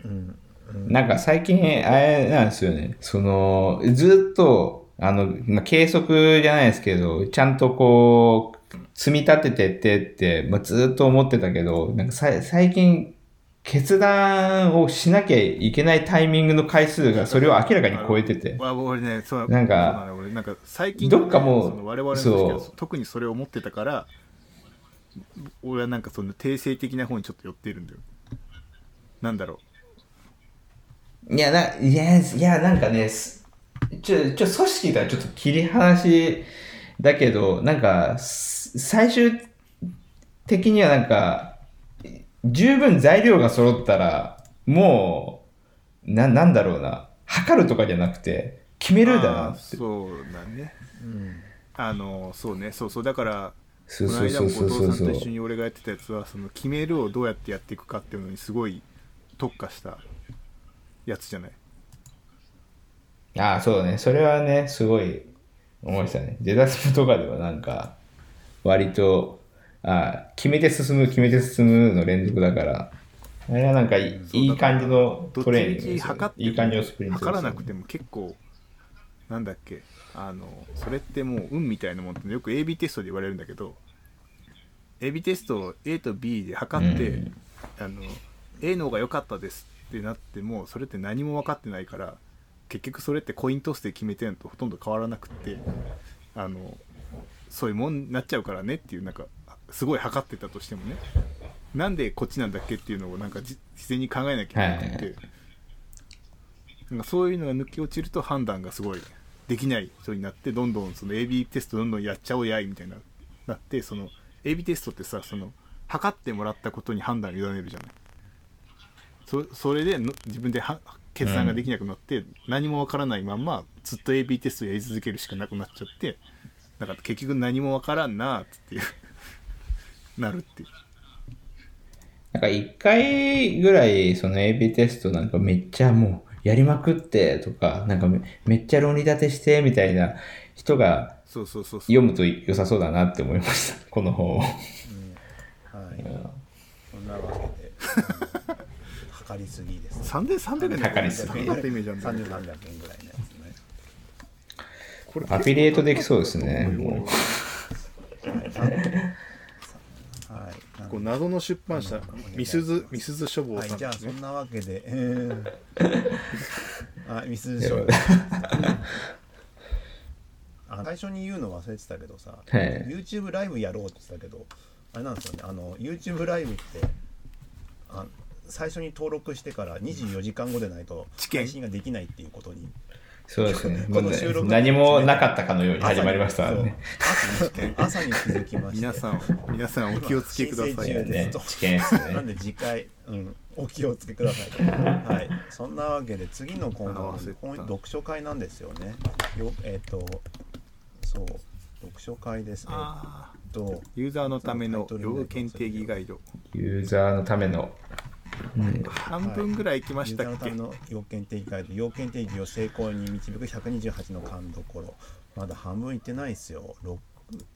うん。うん。なんか最近、あれなんですよね。その、ずっと、あの、まあ、計測じゃないですけど、ちゃんとこう、積み立ててってって、まあ、ずっと思ってたけど、なんかさ最近、決断をしなきゃいけないタイミングの回数がそれを明らかに超えてて。わ俺ねそうなんかなんか最近どっかもう我々の特にそれを思ってたから俺はなんかその定性的な方にちょっと寄ってるんだよ。なんだろいや、な、いや、いや、なんかね、すちょ、ちょ、組織とはちょっと切り離しだけど、なんか、す最終的にはなんか、十分材料が揃ったら、もう、な、なんだろうな、測るとかじゃなくて、決めうるだなって。そうだね。うん。あのそうね。そうそう。だからこの間も後藤さんと一緒に俺がやってたやつはその決めるをどうやってやっていくかっていうのにすごい特化したやつじゃない？ああ、そうだね。それはね、すごい思いましたね。ジェダスプとかではなんか、割と、ああ、決めて進む、決めて進むの連続だから、あれはなんかいい,、感じのトレーニングですよ測っていい感じのスプリントですよ測らなくても結構なんだっけあのそれってもう運みたいなもんってよく AB テストで言われるんだけど AB テストを A と B で測って、うん。あの A の方が良かったですってなってもそれって何も分かってないから結局それってコイントスで決めてるのとほとんど変わらなくってあのそういうもんになっちゃうからねっていうなんかすごい測ってたとしてもねなんでこっちなんだっけっていうのをなんかじ事前に考えなきゃいけなくて、はい。なんかそういうのが抜け落ちると判断がすごいできない人になってどんどんその AB テストどんどんやっちゃおうやいみたいななってその AB テストってさその測ってもらったことに判断を委ねるじゃない。そそれでの自分では決断ができなくなって、何もわからないまんまずっと AB テストやり続けるしかなくなっちゃってだから結局何もわからんなーっていうなるっていう。なんか一回ぐらいその AB テストなんかめっちゃもうやりまくってとか、なんかめめっちゃ論理立てしてみたいな人が読むと良さそうだなって思いました。この本を。はい。そんなわけで。うん測りすぎです3300円で高いっすねだったイメージあるんだけど。3300円ぐらいのやつ。ねこれアフィリエイトできそうですね。こう謎の出版社みすずみすず書房はいさんですね。じゃあそんなわけで、えー、あミスショーあ最初に言うの忘れてたけどさ、はい。YouTube ライブやろうって言ってたけどあれなんですよね。あの YouTube ライブってあ最初に登録してから24時間後でないと配信ができないっていうことにうそうですね。この収録何もなかったかのように始まりましたね。朝朝に気づきまして皆さん皆さんお気をつけくださいね知見ですなんね。で次回、うん、お気をつけください。はい、そんなわけで次のコーナーは読書会なんですよね。よえっ、とそう読書会ですね。とユーザーのための要件定義ガイドユーザーのための。うん半分ぐらい行きましたっけ、ザーのための要件定義ガイド、要件定義を成功に導く128の勘どころ。まだ半分いってないですよ。六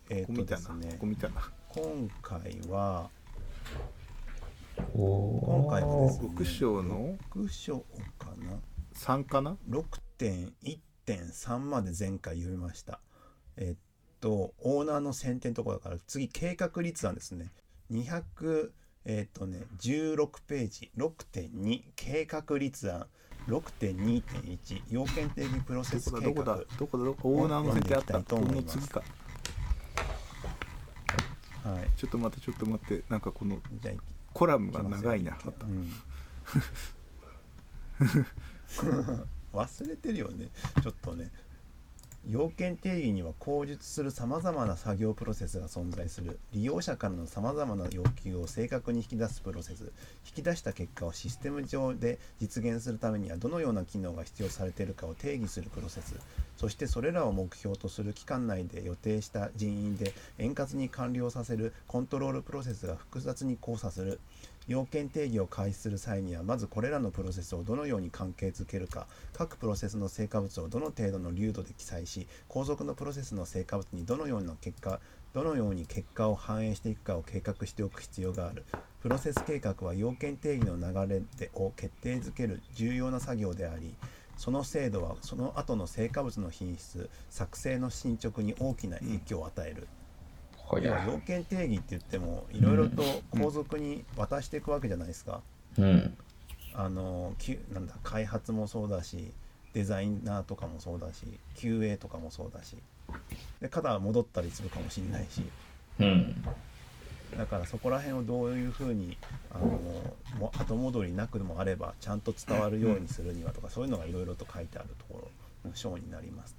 えっ、こことですねここ。見たな今回はお今回はですね6章の？読書かな？3かな？6.1.3まで前回読みました。えっと、オーナーの選定のところだから、次、計画立案ですね。200、えっとね、16ページ、6.2、計画立案、6.2.1、要件定義プロセどス計画。こだどこだどこだどこオーナーの設定あった。この次か。はい。ちょっと待ってちょっと待って。なんかこのコラムが長いなうん。忘れてるよね。ちょっとね要件定義には口述するさまざまな作業プロセスが存在する。利用者からのさまざまな要求を正確に引き出すプロセス。引き出した結果をシステム上で実現するためにはどのような機能が必要されているかを定義するプロセス。そしてそれらを目標とする期間内で予定した人員で円滑に完了させるコントロールプロセスが複雑に交差する。要件定義を開始する際にはまずこれらのプロセスをどのように関係づけるか各プロセスの成果物をどの程度の流度で記載し後続のプロセスの成果物にどのような結果どのように結果を反映していくかを計画しておく必要がある。プロセス計画は要件定義の流れでを決定づける重要な作業でありその精度はその後の成果物の品質作成の進捗に大きな影響を与える、ほや。要は要件定義って言ってもいろいろと後続に渡していくわけじゃないですか、うん。あのきなんだ開発もそうだしデザイナーとかもそうだし QA とかもそうだしで肩は戻ったりするかもしれないしうん。だからそこら辺をどういうふうにあのも後戻りなくもあればちゃんと伝わるようにするにはとかそういうのがいろいろと書いてあるところの章になります。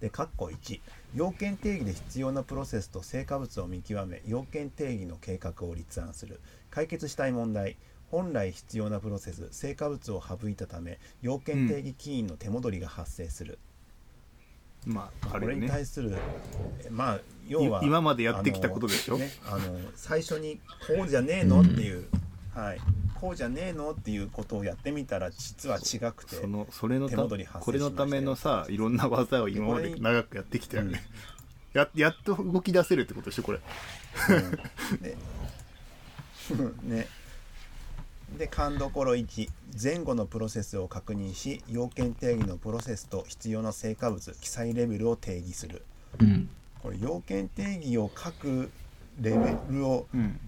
で、括弧1要件定義で必要なプロセスと成果物を見極め要件定義の計画を立案する。解決したい問題。本来必要なプロセス成果物を省いたため要件定義起因の手戻りが発生する、まああこれに対するえまあ要はい今までやってきたことでしょ？あの,、ね、あの最初にこうじゃねえのっていう、はい。こうじゃねえのっていうことをやってみたら実は違くてそのそれの手たこれのためのさいろんな技を今まで長くやってきたよね、ややっと動き出せるってことでしょこれ。うん。で ね。で勘どころ1前後のプロセスを確認し要件定義のプロセスと必要な成果物記載レベルを定義する。うん。これ要件定義を書くレベルをうん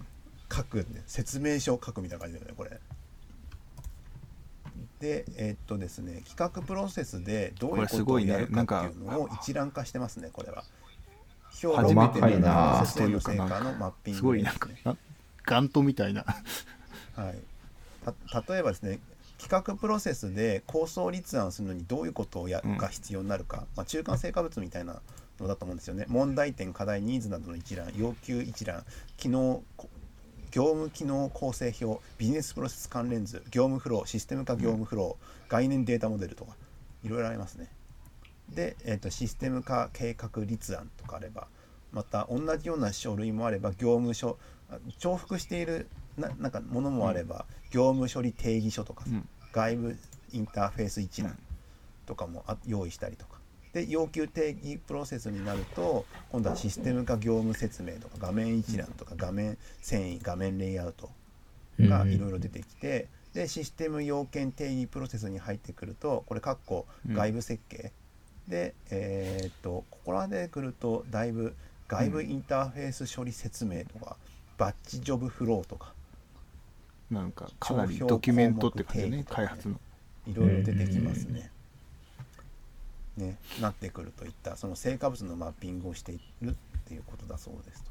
書く説明書を書くみたいな感じだよねこれ。でえっとですね企画プロセスでどういうことをやるかっていうのを一覧化してますねこれは。初めて見たプロセスへの成果のマッピンすごい。なんかなガントみたいな。はい、た例えばですね企画プロセスで構想立案するのにどういうことをやうんが必要になるか、まあ、中間成果物みたいなのだと思うんですよね。問題点課題ニーズなどの一覧要求一覧機能こ業務機能構成表ビジネスプロセス関連図業務フローシステム化業務フロー、概念データモデルとかいろいろありますね。で、えー、とシステム化計画立案とかあればまた同じような書類もあれば業務書あ重複しているななんかものもあれば、業務処理定義書とかさ、うん。外部インターフェース一覧とかもあ用意したりとかで要求定義プロセスになると今度はシステム化業務説明とか画面一覧とか画面遷移画面レイアウトがいろいろ出てきて、でシステム要件定義プロセスに入ってくるとこれ括弧うん。外部設計、でえーっとここらで来るとだいぶ外部インターフェース処理説明とか、バッチジョブフローとかなんかかなりドキュメントって感じだね開発の。いろいろ出てきますね。ね、なってくるといったその成果物のマッピングをしているっていうことだそうですと。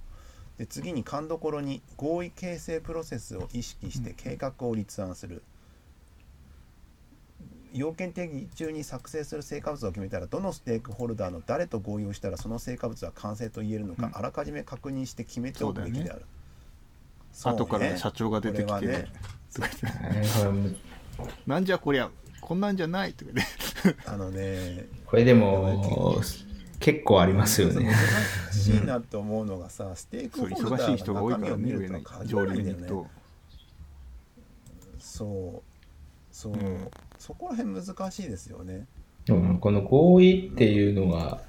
で次に勘どころに合意形成プロセスを意識して計画を立案する。要件定義中に作成する成果物を決めたらどのステークホルダーの誰と合意をしたらその成果物は完成と言えるのか、うん。あらかじめ確認して決めておくべきである。そうね。後から社長が出てきて、これはね。なんじゃこりゃこんなんじゃないとかね。あのねこれでも結構ありますよね。難しいなと思うのがさ、ステークホルダ忙しい人ーがが多いから中身を見るとらないんだよね。そう、そう、うんそこら辺難しいですよね。うんこの合意っていうのが、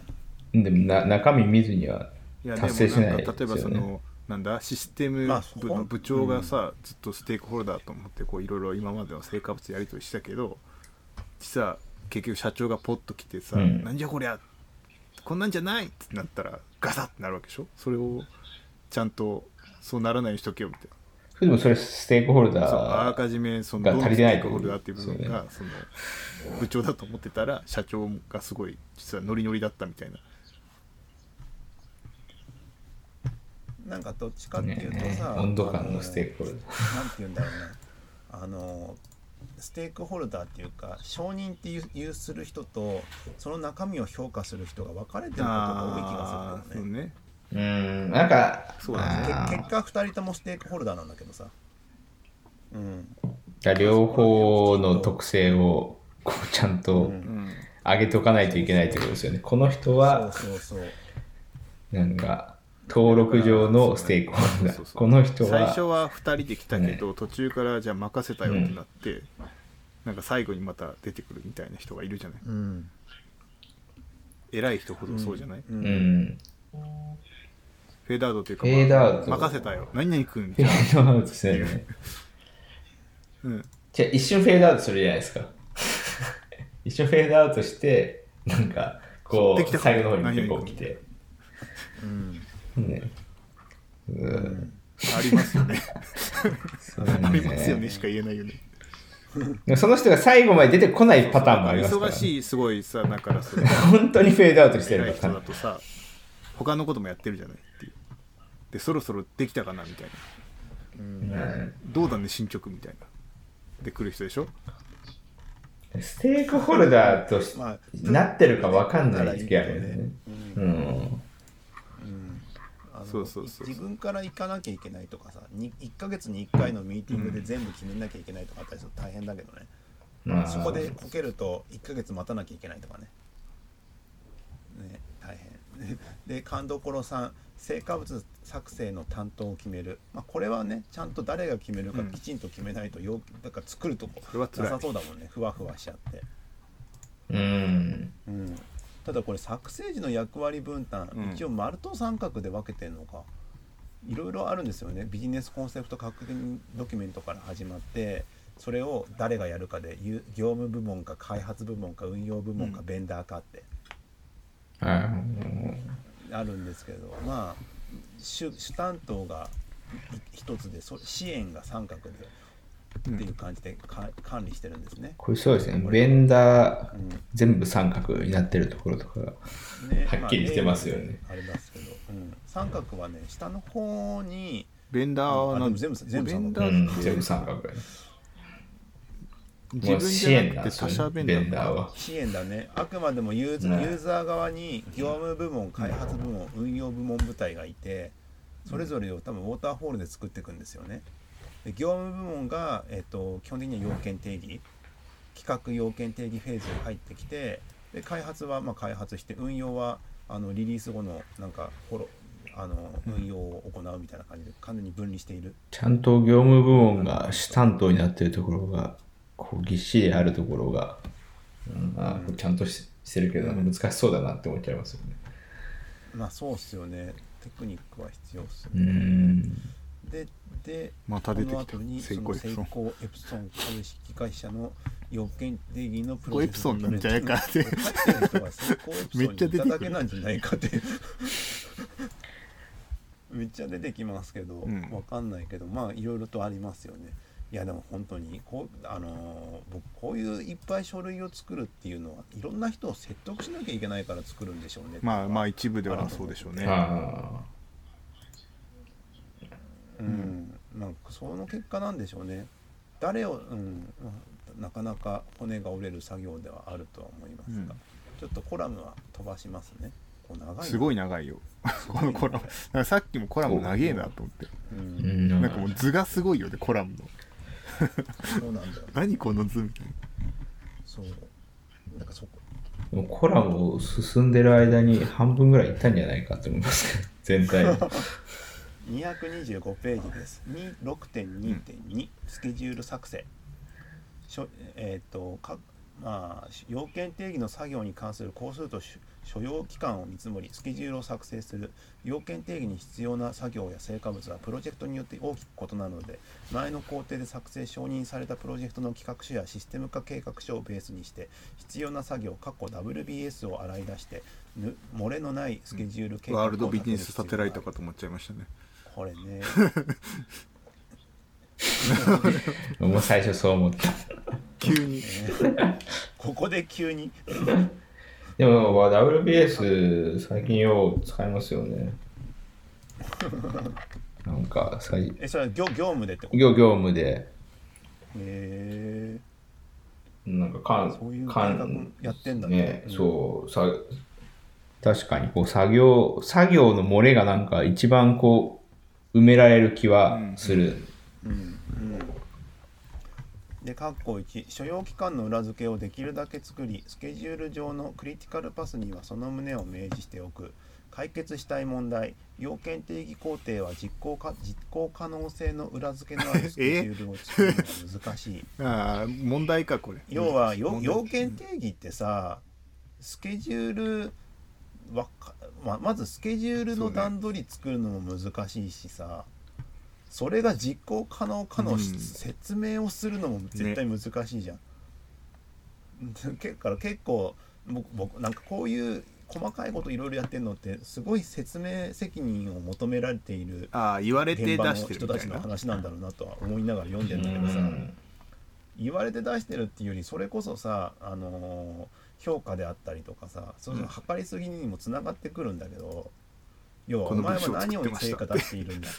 でもな中身見ずには達成しないもなんか例えばそのなんだシステム部の部長がさ、ずっとステークホルダーと思ってこういろいろ今までの成果物やり取りしたけど実は結局社長がポッと来てさ、うん。なんじゃこりゃこんなんじゃないってなったらガサッてなるわけでしょ？それをちゃんとそうならないようにしとけよみたいな。でもそれステークホルそうあらダー、かじめその足りてない。ステークホルダーっていう部分がその部長だと思ってたら社長がすごい実はノリノリだったみたいな。なんかどっちかっていうとねさ、温度感のステークホルダー。なんて言うんだろうな、あの、ステークホルダーっていうか、承認っていうする人と、その中身を評価する人が分かれてることが多い気があするんだよね。うねうーん、なんか、そうだね結果2人ともステークホルダーなんだけどさ。うん。だ両方の特性をこうちゃんと上げとかないといけないってことですよね。この人そうは、そうそう。なんか、登録上のステークホルダー。この人最初は、は2人で来たけど、途中からじゃあ任せたよってなって、なんか最後にまた出てくるみたいな人がいるじゃないうん。偉い人ほどそうじゃない、う。うんん。フェードアウトというか、フェードアウト任せたよ何々君フェードアウトしてるね。うんじゃあ一瞬フェードアウトするじゃないですか。一瞬フェードアウトして、なんか、こう、最後の方に結構来て。うん。ね。うん。ありますよね。ありますよねしか言えないよね。その人が最後まで出てこないパターンもありますから、忙しいすごいさだからそれ 本当にフェードアウトしてるパターン。だとさ他のこともやってるじゃないっていう。でそろそろできたかなみたいな。うん。どうだね進捗みたいな。で来る人でしょ？ステークホルダーとしまあなってるか分かんない時あるよね。うんうん。そうそうそう自分から行かなきゃいけないとかさに1ヶ月に1回のミーティングで全部決めなきゃいけないとかあったりすると大変だけどね、まあ、そこでこけると1ヶ月待たなきゃいけないとかね。ね大変。で勘どころさん成果物作成の担当を決める、まあ、これはねちゃんと誰が決めるかうん。きちんと決めないとよだから作るとこない。さそうだもんね。ふわふわしちゃって。うん。うん、ただこれ作成時の役割分担、うん。一応丸と三角で分けてるのか。いろいろあるんですよね。ビジネスコンセプト確認ドキュメントから始まってそれを誰がやるかでゆ業務部門か開発部門か運用部門かうん。ベンダーかって。ああるんですけどまあ主主担当がい一つでそ支援が三角でっていう感じでか管理してるんですね。これそうですね。ベンダーうん全部三角になってるところとかが。ねはっきりしてますよねまあありますけど、うん、三角はね下の方にベンダーは全部全部三角全部三角。自分じゃなくて他社ベンダーベンダーは。支援だねあくまでもユーズ、ねユーザー側に業務部門開発部門運用部門部隊がいてそれぞれを多分ウォーターフォールで作っていくんですよね。で業務部門が、えっと、基本的には要件定義企画要件定義フェーズに入ってきてで開発はまあ開発して運用はあのリリース後のなんかフォロあの運用を行うみたいな感じで完全に分離している。ちゃんと業務部門が主担当になってるところが、こうぎっしりあるところが、うん、あこれちゃんとししてるけど、難しそうだなって思っちゃいますよね。まあそうっすよねテクニックは必要っすようね。ん。ででまた出てきた。にセイエプソンエプソン。株式会社の要件定義のプこうエプソンなんじゃないかって。めっちゃ出てくなんじゃないかって。めっちゃ出てきますけど、うん。わかんないけどまあいろいろとありますよね。いやでも本当にこうあのー僕こういういっぱい書類を作るっていうのはいろんな人を説得しなきゃいけないから作るんでしょうねまあまあ一部ではそうでしょうね。あうん、なんかその結果なんでしょうね。誰を、うん、なかなか骨が折れる作業ではあるとは思いますが、うん。ちょっとコラムは飛ばしますね。こう長いなすごい長いよ。このコラム。なんかさっきもコラム長えなと思って。う、んん。なんかもう図がすごいよねコラムの。そうなんだよ。ね 何この図みたいな。そう。なんかそこ。コラムを進んでる間に半分ぐらいいったんじゃないかと思いますけど、全体で。225ページです。6.2.2スケジュール作成。しょえっ、とかまあ要件定義の作業に関する工数と所要期間を見積もりスケジュールを作成する。要件定義に必要な作業や成果物はプロジェクトによって大きく異なるので前の工程で作成承認されたプロジェクトの企画書やシステム化計画書をベースにして必要な作業過去 WBS を洗い出してぬ漏れのないスケジュール計画をワールドビジネスサテライトかと思っちゃいましたね。これねもう最初そう思った。急に ここで急に？でも、まあ WBS 最近よう使いますよね。なんか、最えそれは業業務でってこと？業業務で、へなんかかん、そうやってんだねね。うんそう、さ、確かにこう作業、作業の漏れがなんか一番こう、埋められる気はする。うんうんで括弧1所要期間の裏付けをできるだけ作りスケジュール上のクリティカルパスにはその旨を明示しておく。解決したい問題。要件定義工程は実行か実行可能性の裏付けのあるスケジュールを作るのが 難しい。ああ問題かこれ。要は要件定義ってさスケジュールわかままずスケジュールの段取り作るのも難しいしさそ,、れが実行可能かのうん説明をするのも絶対難しいじゃん。けから結構僕僕なんかこういう細かいこといろいろやってるのってすごい説明責任を求められているああ言われて出してる人たちの話なんだろうなとは思いながら読んでんだけどさ。うん言われて出してるっていうよりそれこそさ、あのー評価であったりとかさそういうの測りすぎにもつながってくるんだけど、要はお前は何を成果出しているんだ。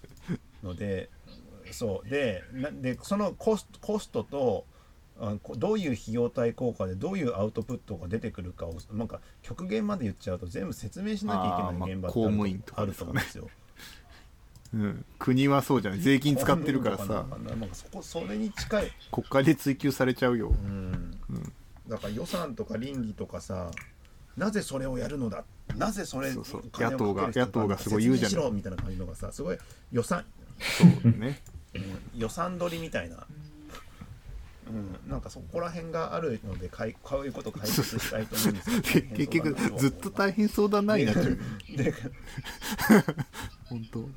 のでそう。でなでそのコスコストとあこどういう費用対効果でどういうアウトプットが出てくるかをなんか極限まで言っちゃうと全部説明しなきゃいけない現場って公あるあると思うんですよ。うん、国はそうじゃない。税金使ってるからさ。なんかそこそれに近い。国会で追及されちゃうよ。うんだから予算とか倫理とかさなぜそれをやるのだ？なぜそれそうそう。野党が野党がすごい言うじゃない。説明しろみたいな感じのがさすごい予算、そうね。うん。予算取りみたいな、うん、なんかそこら辺があるのでかいこういうこと解説したいと思うんですけど結局ずっと大変そうだなになっちゃうで 本当。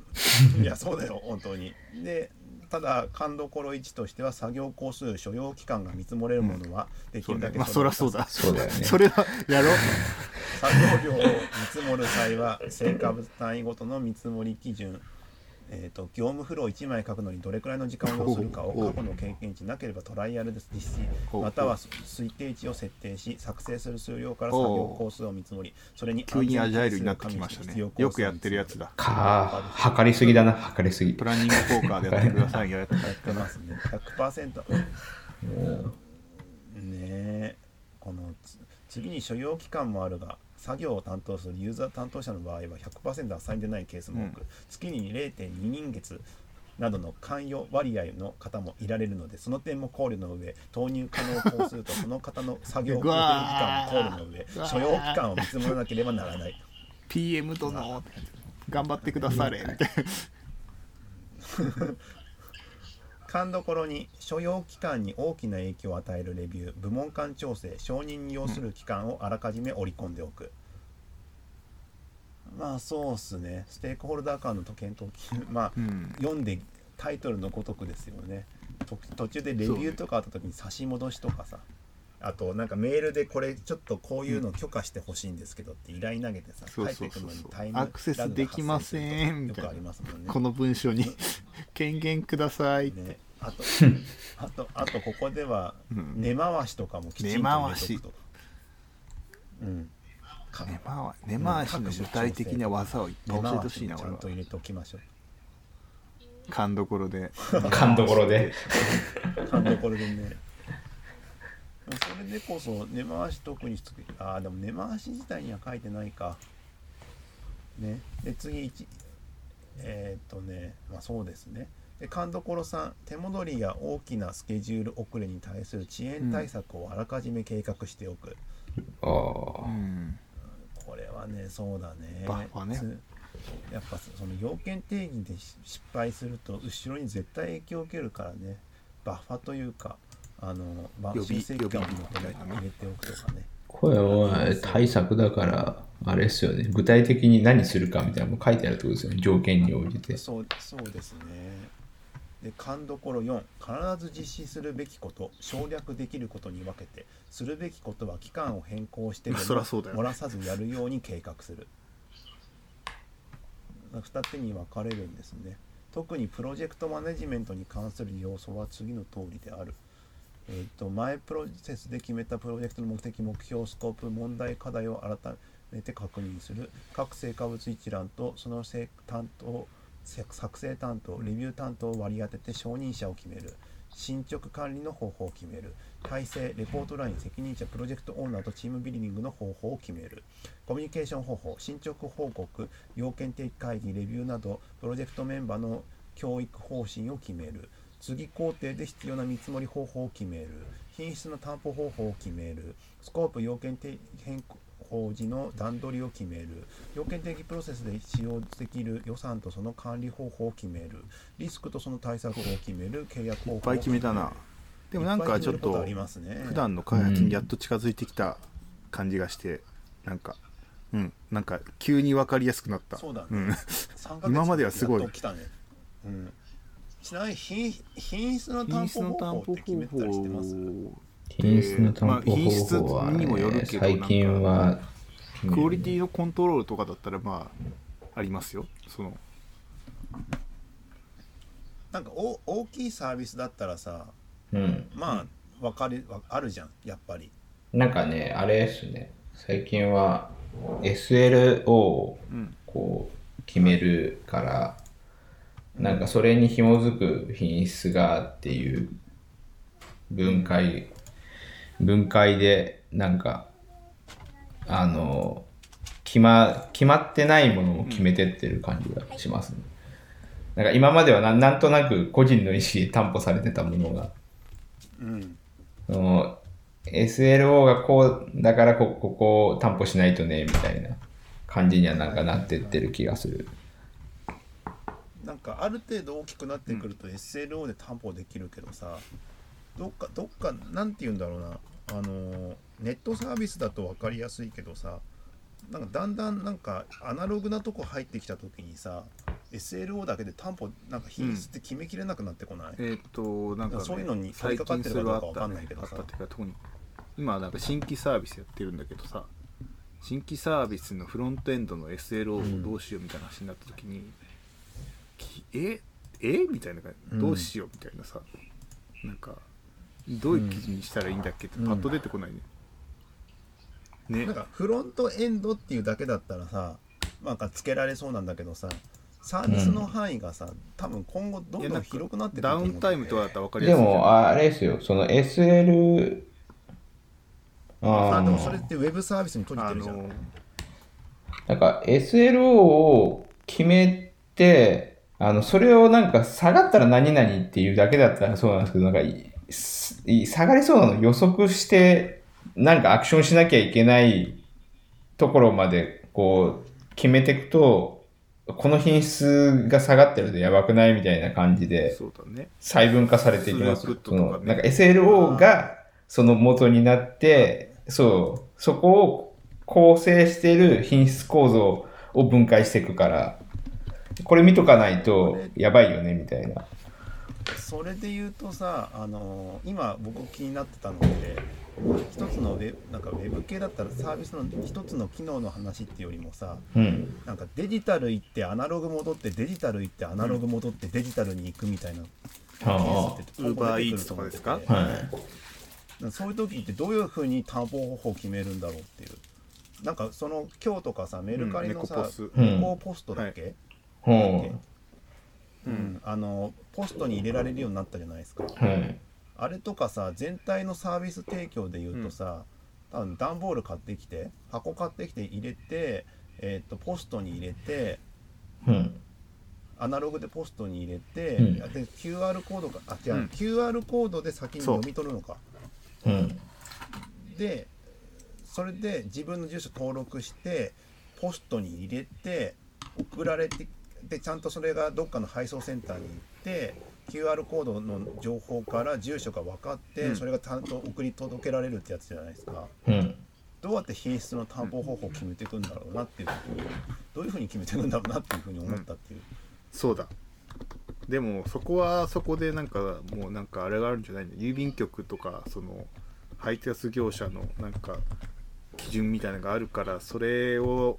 いやそうだよ本当に。でただ勘どころ1としては作業工数所要期間が見積もれるものはできるだけそうね。まあそりゃそうだ。そうだよね。それはやろう。作業量を見積もる際は成果物単位ごとの見積もり基準、えー、と業務フロー1枚書くのにどれくらいの時間を要するかを過去の経験値なければトライアルで実施または推定値を設定し作成する数量から作業工数を見積もりそれに急にアジャイルになってきましたね。よくやってるやつだ。かあ、測りすぎだな、測りすぎ。プランニングポーカーでやってくださいよやってやってますね100%ねえ。このつ次に所要期間もあるが作業を担当するユーザー担当者の場合は100%アサインでないケースも多く、うん。月に0.2人月などの関与割合の方もいられるのでその点も考慮の上投入可能工数とその方の作業う工程時わー間も考慮の上所要期間を見積もらなければならない。PM 殿頑張ってくだされみたい 勘どころに所要期間に大きな影響を与えるレビュー部門間調整承認に要する期間をあらかじめ織り込んでおく、まあそうっすね。ステークホルダー間の検討まあ、うん。読んでタイトルのごとくですよね。と途中でレビューとかあった時に差し戻しとかさあとなんかメールでこれちょっとこういうの許可してほしいんですけどって依頼投げてさそう返ってくるのにタイムアクセスできませんみたいな。よくありますもんね。なこの文章に。権限くださいね、あと あとあとここではうん。根回しとかもきちんと入れとくと、うん、か根回根回しの具体的な技をいっぱい教えてほしいなちゃんと入れておきましょう。勘どころで。勘どころで。勘どころでねそれでこそ根回し特にしつくああでも根回し自体には書いてないか。ね。で次1えーっとねまあそうですね。で勘どころ3手戻りや大きなスケジュール遅れに対する遅延対策をあらかじめ計画しておく、あうあ。ん。これはねそうだね。バッファね。つやっぱその要件定義でし失敗すると後ろに絶対影響を受けるからね。バッファというかあの、まあ、予備予備みたいなね入れておくとかねこれは対策だから、あれですよね。具体的に何するかみたいなのも書いてあるってことですよね。条件に応じて。そうそうですねで勘どころ4必ず実施するべきこと省略できることに分けてするべきことは期間を変更してでもそりゃそうだよね漏らさずやるように計画する二手に分かれるんですね特にプロジェクトマネジメントに関する要素は次の通りであるえー、と前プロセスで決めたプロジェクトの目的目標スコープ問題課題を改めて確認する。各成果物一覧とその担当作成担当レビュー担当を割り当てて承認者を決める。進捗管理の方法を決める。体制レポートライン責任者プロジェクトオーナーとチームビルディングの方法を決める。コミュニケーション方法進捗報告要件定期会議レビューなどプロジェクトメンバーの教育方針を決める。次工程で必要な見積もり方法を決める。品質の担保方法を決める。スコープ要件定変更時の段取りを決める。要件定義プロセスで使用できる予算とその管理方法を決める。リスクとその対策を決める。契約方法をいっぱい決めたな。でもなんかちょっととありますね。普段の開発にやっと近づいてきた感じがしてなんかうんなんか急に分かりやすくなった。そうだね。ん。3ヶ月今まではすごい。ねうんちなみに品品質の品担保方法って保決めてたりしてます？品質の担保方法は、まあ品質にもよるね、けど最近は、クオリティのコントロールとかだったらまあありますよ。そのなんかお大きいサービスだったらさうん。まあ分かりわあるじゃんやっぱり。なんかね、あれですね。最近は SLO をうん。こう決めるから、なんかそれに紐づく品質がっていう分解、分解でなんか、あの、決ま、決まってないものを決めてってる感じがしますね。なんか今まではなんなんとなく個人の意思で担保されてたものが、うんその SLO がこうだからこここを担保しないとねみたいな感じにはなんかなってってる気がする。なんかある程度大きくなってくると SLO で担保できるけどさどっかどっかなんて言うんだろうな。あのネットサービスだと分かりやすいけどさなんかだんだんなんかアナログなとこ入ってきた時にさ SLO だけで担保なんか品質って決めきれなくなってこない、えーっとなんか、ね、そういうのに取り掛かってるかどうかわかんないけどさ。ね特に今なんか新規サービスやってるんだけどさ新規サービスのフロントエンドの SLO をどうしようみたいな話になった時に、きええ？みたいな感じ。うん。どうしようみたいなさ、なんかどういう記事にしたらいいんだっけ？ってパッと出てこないね、ね。なんかフロントエンドっていうだけだったらさなんかつけられそうなんだけどさサービスの範囲がさ、多分今後どんどん広くなってくるダウと思うんンタイムとかだったら分かりでやすいじゃん。もあれですよ、その SL、ああでもそれっーてウェブサービスに閉じあてるじゃん。のなんか SLO を決めて、あの、それをなんか下がったら何々っていうだけだったらそうなんですけど、なんか下がりそうなの予測して、なんかアクションしなきゃいけないところまでこう決めていくと、この品質が下がってるとやばくないみたいな感じでそうだね細分化されていきます。そねなんか SLO がその元になって、そう、そこを構成している品質構造を分解していくから、これ見とかないとやばいよねみたいな。それで言うとさあの今僕気になってたのって一つのウェブなんかウェブ系だったらサービスの一つの機能の話っていうよりもさうん。なんかデジタル行ってアナログ戻ってデジタル行ってアナログ戻ってデジタルに行くみたいなケーあスってウーバーイーツとかですか？はい。そういう時ってどういうふうに担保方法を決めるんだろうっていう。なんかその今日とかさメルカリのさうんポス。トだっけ、ほうんあのポストに入れられるようになったじゃないですかう。はい。あれとかさ全体のサービス提供で言うとさ、多分段ボール買ってきて箱買ってきて入れて、えー、とポストに入れてうん。アナログでポストに入れて、うんで QR コードかあ違う、うん QR コードで先に読み取るのかうん。でそれで自分の住所登録してポストに入れて送られてでちゃんとそれがどっかの配送センターに行って QR コードの情報から住所が分かって、うん。それがちゃんと送り届けられるってやつじゃないですか。うん。どうやって品質の担保方法を決めていくんだろうなっていうどういうふうに決めていくんだろうなっていうふうに思ったっていう、そうだ。でもそこはそこでなんかもうなんかあれがあるんじゃないの？郵便局とかその配達業者のなんか基準みたいなのがあるからそれを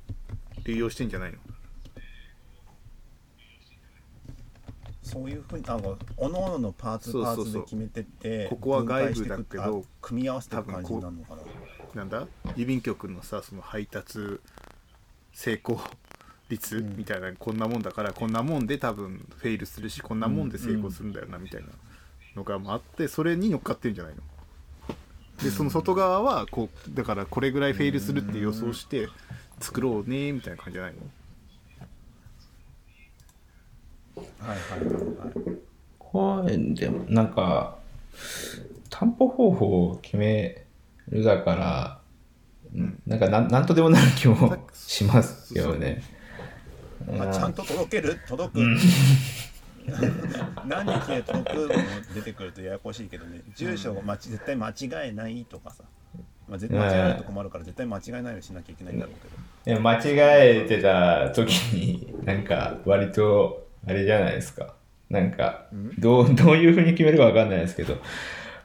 流用してんじゃないの？そういうふうになんか各々のパーツパーツで決めてってここは外部だけど組み合わせていく感じになるのかな。なんだ？郵便局のさその配達成功率うんみたいな、こんなもんだからこんなもんで多分フェイルするしこんなもんで成功するんだよなみたいなのがあってそれに乗っかってるんじゃないの？でその外側はこうだからこれぐらいフェイルするって予想して作ろうねみたいな感じじゃないの？はいはい。はい。はいでも、なんか、担保方法を決めるだから、うんなんかなん、なんとでもなる気もしますよね。まあ、ちゃんと届ける届く、何日で届くも出てくるとややこしいけどね。住所を間違絶対間違えないとかさ、まあ、絶対間違えると困るから絶対間違えないようにしなきゃいけないんだろうけど、でも間違えてた時に、なんか、割と、あれじゃないですか。なんか、どう、どういう風に決めるかわかんないですけど、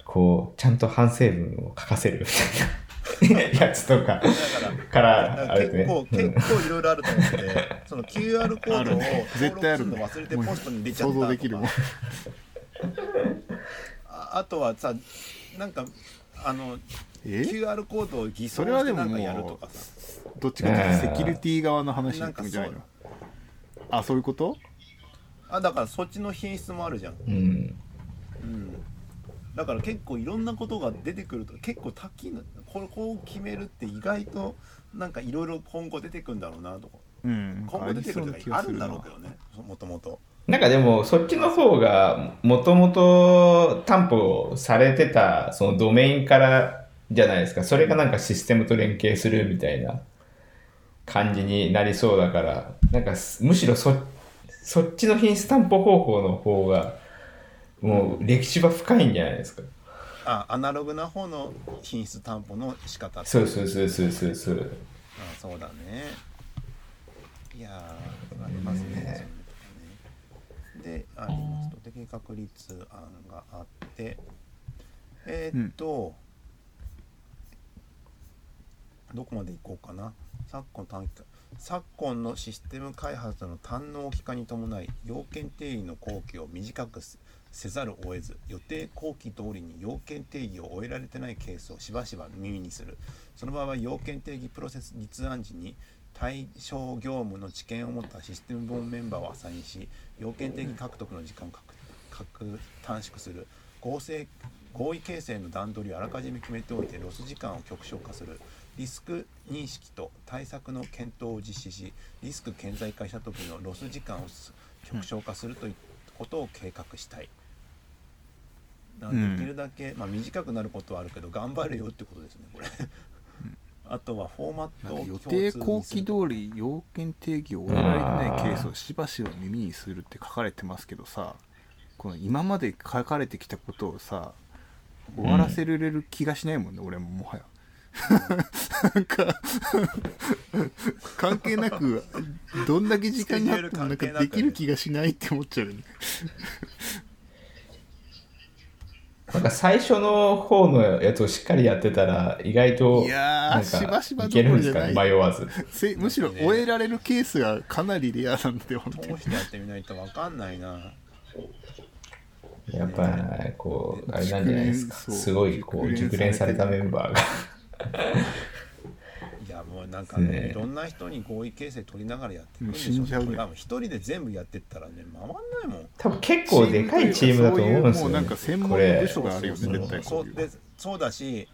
こう、ちゃんと反省文を書かせるみたいな。やつとか、からら、あれ結。構、結構いろいろあると思っててその QR コードを絶対ある登録するの忘れてポストに入れちゃった想とか。像できああとはさなんかあのえ？QR コードを偽装それはしてなんかやるとかさ。どっちかというとセキュリティ側の話になってくるんじゃないの？あそういうこと？あだからそっちの品質もあるじゃん。うん。うん。だから結構いろんなことが出てくると結構多岐なこれこう決めるって意外となんかいろいろ今後出てくるんだろうなとか。うん。今後出てくるとかあるんだろうけどね。もともとなんかでも、そっちの方が、もともと担保されてた、そのドメインからじゃないですか。それがなんかシステムと連携するみたいな感じになりそうだから、なんかすむしろそそっちの品質担保方法の方が、もう歴史は深いんじゃないですか。あアナログな方の品質担保の仕方。そうそうそうそうそうそう。あそうだね。いやーありますね。でありますと適確率案があって。えーっと、どこまでいこうかな。昨今短期昨今のシステム開発の堪能期化に伴い要件定義の後期を短くせざるを得ず予定後期通りに要件定義を終えられてないケースをしばしば耳にする。その場合は要件定義プロセス立案時に対象業務の知見を持ったシステム本メンバーをアサインし要件定義獲得の時間を短縮する。合成合意形成の段取りをあらかじめ決めておいてロス時間を極小化するリスク認識と対策の検討を実施しリスク顕在化した時のロス時間を極小化するということを計画したい。できるだけ、まあ、短くなることはあるけど頑張れよってことですねこれ。あとはフォーマットを予定後期通り要件定義を終えられてないケースをしばしば耳にするって書かれてますけどさこの今まで書かれてきたことをさ終わらせられる気がしないもんね、俺ももはや。なんか関係なくどんだけ時間があってもなんかできる気がしないって思っちゃうよね。なんか最初の方のやつをしっかりやってたら意外といやーなんかしばしばい。けるんですかねどころじゃない迷わずせむしろ終えられるケースがかなりレアなんで本当に。通してやってみないと分かんないな。やっぱこうあれなんじゃないですか。すごいこう熟熟練されたメンバーが。いやもうなんかねね。いろんな人に合意形成取りながらやっていくんでしょう一人で全部やってったらね回んないもん。多分結構でかいチームだと思うんですよ、ね、そういうもうなんか専門のこれ部署があるよねそう絶対そうでそうだし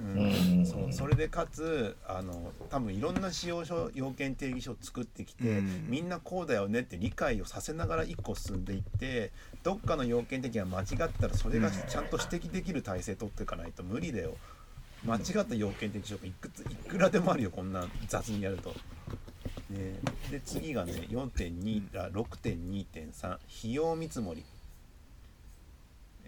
うん。うん。そうそれでかつあの多分いろんな使用書要件定義書を作ってきて、うん。みんなこうだよねって理解をさせながら一個進んでいってどっかの要件的が間違ったらそれがちゃんと指摘できる体制取っていかないと無理だよ。間違った要件的書がいくついくらでもあるよこんな雑にやると。ね、で次がね4.2あ6.2.3費用見積もり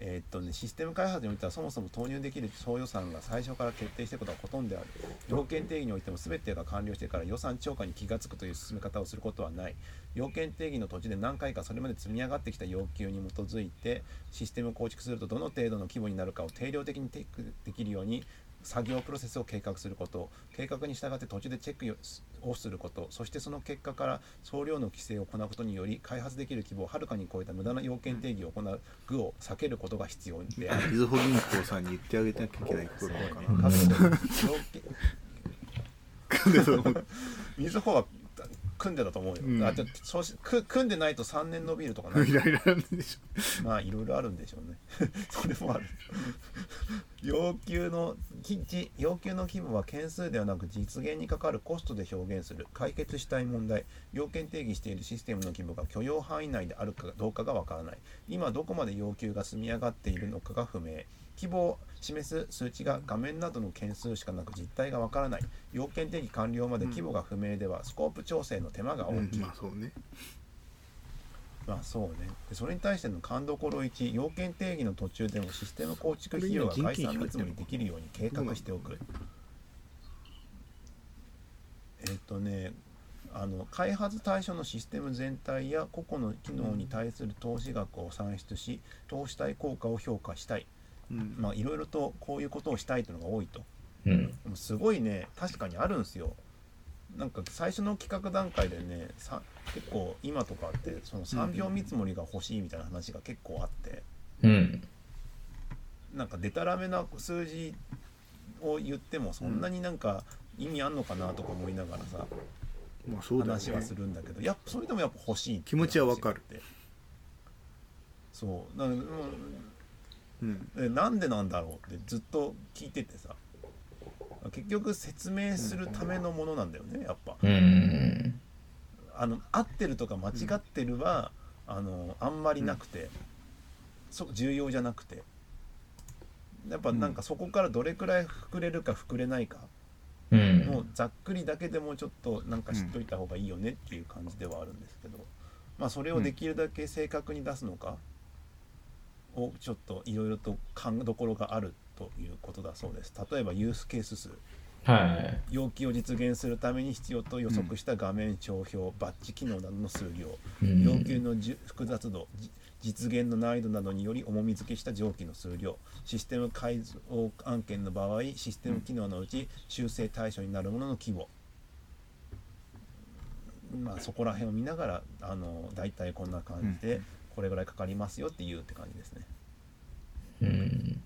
えーっとね、システム開発においてはそもそも投入できる総予算が最初から決定していることはほとんどである。要件定義においても全てが完了してから予算超過に気が付くという進め方をすることはない。要件定義の途中で何回かそれまで積み上がってきた要求に基づいてシステムを構築するとどの程度の規模になるかを定量的にテイクできるように作業プロセスを計画すること計画に従って途中でチェックをすることそしてその結果から総量の規制を行うことにより開発できる規模をはるかに超えた無駄な要件定義を行う具を避けることが必要である。みずほ銀行さんに言ってあげ なきゃいけないことなのかな みずほは組んでたと思うよ、うん。あそうしく組んでないと3年伸びるとかな いイライラなんでしょ。まあいろいろあるんでしょうね。それもある。要求の要求の規模は件数ではなく実現にかかるコストで表現する。解決したい問題。要件定義しているシステムの規模が許容範囲内であるかどうかがわからない。今どこまで要求が積み上がっているのかが不明規模を示す数値が画面などの件数しかなく実態がわからない。要件定義完了まで規模が不明ではスコープ調整の手間が大きい、まあそうね。まあそうね。でそれに対しての勘どころ1要件定義の途中でもシステム構築費用が概算見積もりできるように計画しておく。えっ、とねあの開発対象のシステム全体や個々の機能に対する投資額を算出し投資対効果を評価したいいろいろとこういうことをしたいというのが多いと。うん。すごいね確かにあるんですよ。なんか最初の企画段階でねさ結構今とかってその3秒見積もりが欲しいみたいな話が結構あって、うん。なんかデタラメな数字を言ってもそんなになんか意味あんのかなとか思いながらさ、まあそうだよ話はすねるんだけど。やっぱそれでもやっぱ欲しいって気持ちはわかる。って。そう。だかううん。でなんでなんだろうってずっと聞いててさ。結局説明するためのものなんだよねやっぱ。うん。あの合ってるとか間違ってるは、あのあんまりなくて、そ重要じゃなくて。やっぱなんかそこからどれくらい膨れるか膨れないか、うん。もうざっくりだけでもちょっとなんか知っといた方がいいよねっていう感じではあるんですけど、まあそれをできるだけ正確に出すのかをちょっといろいろと勘どころがあるということだそうです。例えばユースケース数。はい。要求を実現するために必要と予測した画面帳表、バッチ機能などの数量。うん。要求の複雑度じ実現の難易度などにより重み付けした上記の数量。システム改造案件の場合システム機能のうち修正対象になるものの規模。まあそこら辺を見ながらあの大体こんな感じでこれぐらいかかりますよっていうって感じですね。うん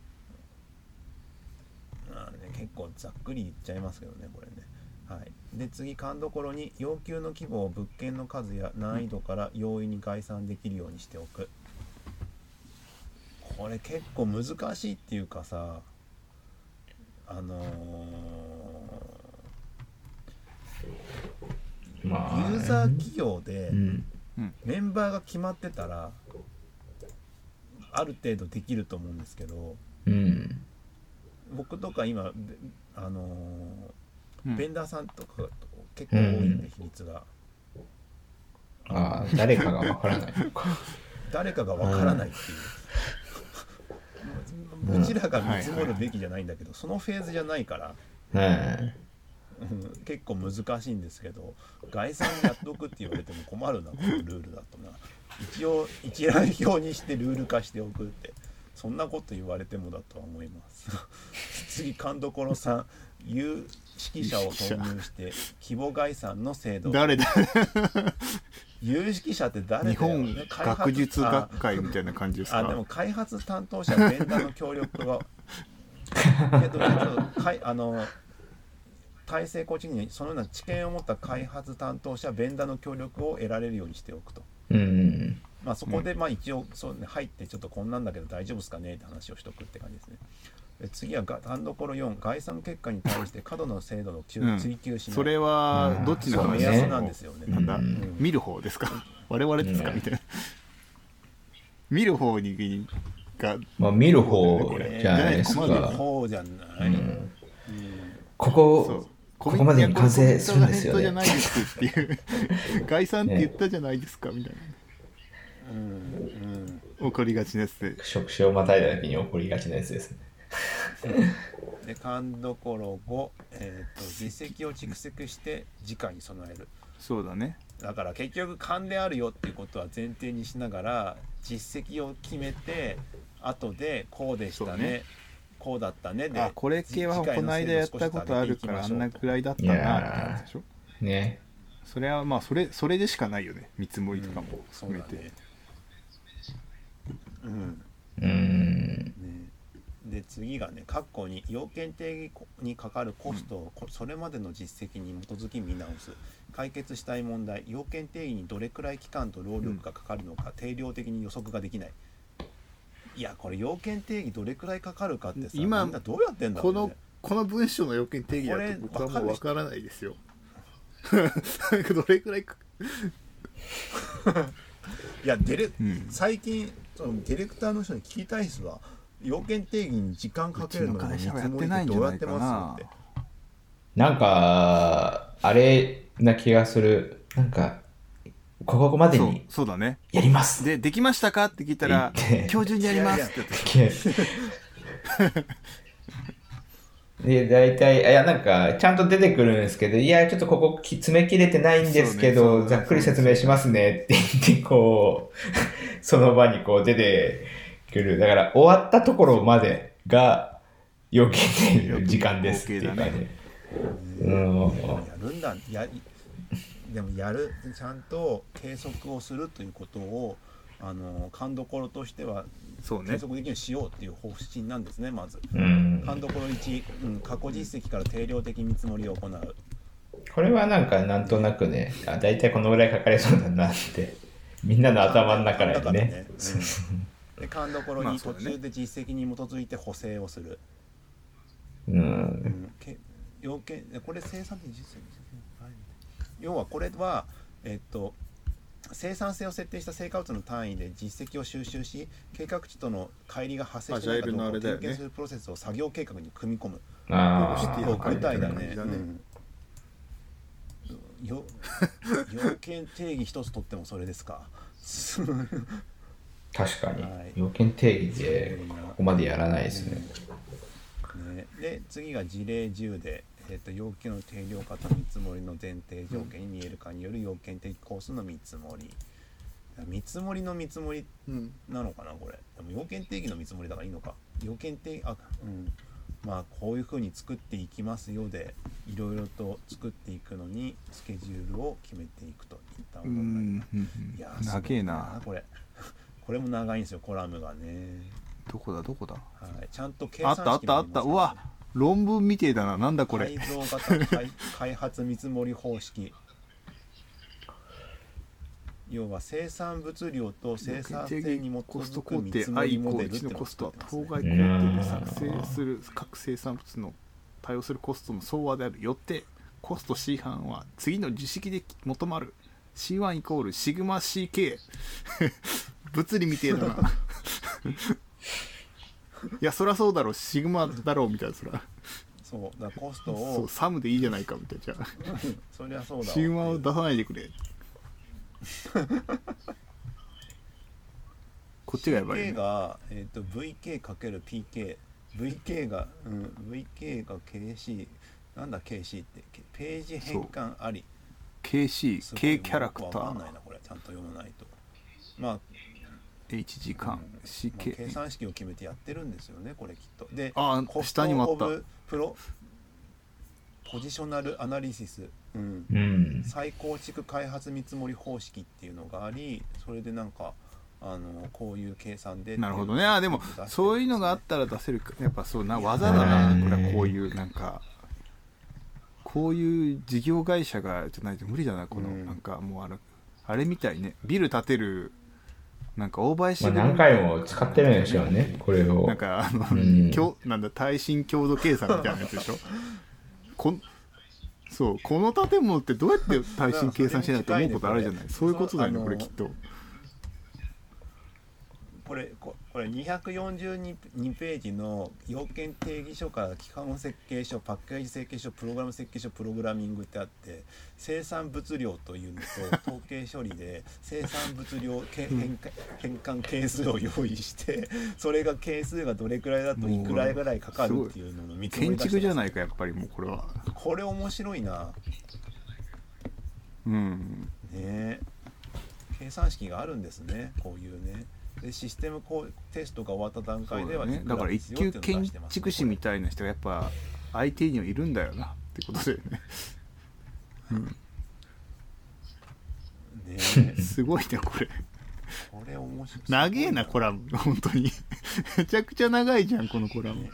まあね、結構ざっくり言っちゃいますけどねこれね。はい、で次勘どころに要求の規模を物件の数や難易度から容易に概算できるようにしておく。ここれ結構難しいっていうかさあのーまあユーザー企業でうんメンバーが決まってたらある程度できると思うんですけどうん。僕とか今べあのーうん。ベンダーさんとかと結構多いんで比率が、ああ誰かがわからない。誰かがわからないっていう、うちらが見積もるべきじゃないんだけど、そのフェーズじゃないから、結構難しいんですけど概算やっとくって言われても困るなこのルールだとな。一応一覧表にしてルール化しておくってそんなこと言われてもだとは思います。次勘どころさん。有識者を投入して規模概算の制度。誰だ？有識者って誰だよ日本学術あ学会みたいな感じですあでかも開発担当者ベンダーの協力がけどちょっとかいあの体制構築にそのような知見を持った開発担当者ベンダーの協力を得られるようにしておくと。うん。まあ、そこでまあ一応そう、ね、入ってちょっとこんなんだけど大丈夫ですかねって話をしとくって感じですね。で次はが単どころ4概算結果に対して過度の精度の追うん。追求しない、それはどっちの目安なんですよね。なんだ、うん。見る方ですか？我々ですか、うん。みたいな。見る方にがまあ見る方じゃないです見るか方じゃない。ここここまでに完成するんですよね。っていう概算って言ったじゃないですかみたいうんな怒りがちなやつで職種をまたいだ時に起こりがちなやつですね。うん、で勘どころ5、えー、と実績を蓄積して次回に備える。そうだね。だから結局勘であるよっていうことは前提にしながら実績を決めて後でこうでしたねこうだったね。であこれ系はこの間やったことあるからあんなくらいだったなって話でしょ？ねそれはまあそれそれでしかないよね。見積もりとかも含めて、うん。うん。ね。で次がね括弧に要件定義にかかるコストを、こそれまでの実績に基づき見直す。解決したい問題要件定義にどれくらい期間と労力がかかるのか、定量的に予測ができないいやこれ要件定義どれくらいかかるかってさ今みんなどうやってんだろこのうね。この文章の要件定義だこれと僕はもうわからないですよ。どれくらいか。いやデレ、うん。最近そのディレクターの人に聞きたいっすわ要件定義に時間かけるのに見積もりってどうやってますって。なんかあれな気がする。なんかここまでにそうだね。やります。でできましたか？って聞いたら今日中にやります。って言ってで、大体、あいや、なんか、ちゃんと出てくるんですけど、いや、ちょっとここき詰め切れてないんですけど、ねざっくり説明しますね。って言って、こう、その場にこう出てくる。だから、終わったところまでが、要件定義の時間ですっていうかね。うん。やるんだ。やりでもやるちゃんと計測をするということをあの勘どころとしてはそうね計測できるようにしようっていう方針なんですねまずうん。勘どころ1、うん、過去実績から定量的見積もりを行うこれはなんか、なんとなくね、あ、大体このぐらいかかりそうだなって、みんなの頭の中でね。うんで勘どころに途中で実績に基づいて補正をする、う。うんんけ要件これ生産的実績要はこれはえっと生産性を設定した成果物の単位で実績を収集し計画値との乖離が発生していないかどうかを点検するプロセスを作業計画に組み込む。ああ、具体だ感ねよ要件定義一つとってもそれですか。確かに。はい。要件定義で、ここまでやらないですね。ね、で次が事例10で、えー、と要件の定量化と見積もりの前提条件に見えるかによる要件的コースの見積もり。見積もりの見積もりうん。なのかなこれ。でも要件定義の見積もりだからいいのか。要件定義あうん。まあこういうふうに作っていきますよでいろいろと作っていくのにスケジュールを決めていくといったうものになります。いや長えな。これ。これも長いんですよコラムがね、どこだどこだ？はい、ちゃんと計あ算式ったあったあった。うわ論文みてえだな。なんだこれ。改造型開開発見積もり方式。要は生産物量と生産性に基コストづく見工程積もりイコール1モデルのコストは当該ね工程で作成する各生産物の対応するコストの総和であるよってコスト C 班は次の図式で求まる C1 イコールシグマ CK 物理みてえだないやそりゃそうだろうシグマだろうみたいなそら。そうだコストそうをサムでいいじゃないかみたいなじゃあ。そりゃそうだわ。シグマを出さないでくれ。こっちがやばいね。が、えー、と VK×PK VK が、うん、VK が KC なんだ KC って。ページ変換あり。KC すごい K キャラクタわかんないーなこれ。ちゃんと読まないと。まあ H 時間。まあ計算式を決めてやってるんですよねこれきっと。であ下にもあった。プロポジショナルアナリシス、うん、うん。再構築開発見積もり方式っていうのがありそれでなんかあのこういう計算でなるほどね。あでもそういうのがあったら出せるか。やっぱそうな技だな。うんこれはこういうなんかこういう事業会社がじゃないと無理だな。このうん。なんかもうあれあれみたいね。ビル建てるなんか大林まあ、組何回も使ってるんでしょうね、これを。なんかあの、うん。強なんだ耐震強度計算みたいなやつでしょ？こんそうこの建物ってどうやって耐震計算しないと思うことあるじゃない？そういうことだよねこれきっと。これここれ242ページの要件定義書から基本設計書パッケージ設計書プログラム設計書プログラミングってあって生産物量というのと 統計処理で生産物量け変換変換係数を用意してそれが係数がどれくらいだといくらぐらいかかるっていうのの見積もり建築じゃないいかやっぱりもうこれは。これ面白いな。うん。ね。え計算式があるんですね。こういうね。でシステムこうテストが終わった段階ではだね。だから一級建築士みたいな人がやっぱ相手にはいるんだよなってことだよね。ねえ。すごいねこれ。これ面白い長えなコラム。本当に。めちゃくちゃ長いじゃんこのコラム。ね。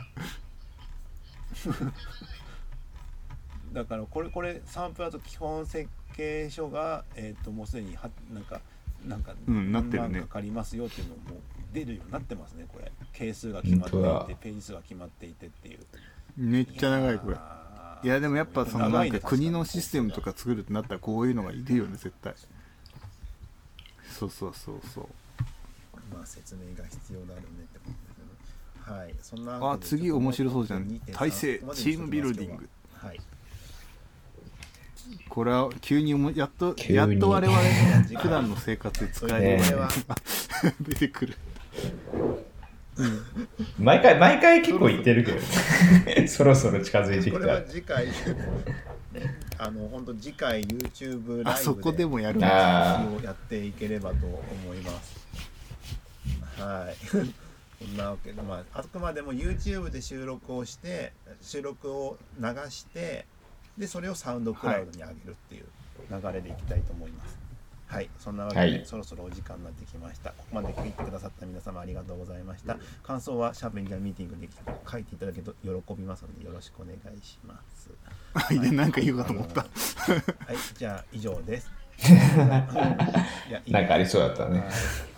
だからこれこれサンプルだと基本設計書がえっ、ともうすでにはなんかなんかうんなってるね。かかりますよっていうのも出るようになってますねこれ。係数が決まっていてページ数が決まっていてっていう。めっちゃ長いこれ。いやでもやっぱそのなんか国のシステムとか作るってなったらこういうのがいるよね絶対。そうそうそう。そうまあ説明が必要だろうねってことですよね。はい。そんなわあ次面白そうじゃん。2.3体制チームビルディング。はいこれは急に思いやっとやっと我々の普段の生活で使える。ねこれは出てくる。毎回、毎回結構言ってるけどね。そろそろ近づいてきた。これは。次回ねあの本当次回 YouTube ライブあそこでもやるをやっていければと思いますはい。そんなわけでまああくまでも YouTube で収録をして収録を流してでそれをサウンドクラウドに上げるっていう流れでいきたいと思いますはい、そんなわけで、はいそろそろお時間になってきました。ここまで聞いてくださった皆様ありがとうございました。感想はシャープインディアンミーティングで書いていただけると喜びますのでよろしくお願いします。あいやなんか言うかと思ったはい、じゃあ以上です。なんかありそうだったねはい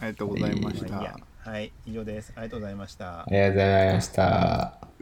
ありがとうございましたはい、以上です。ありがとうございましたあ。りがとうございました。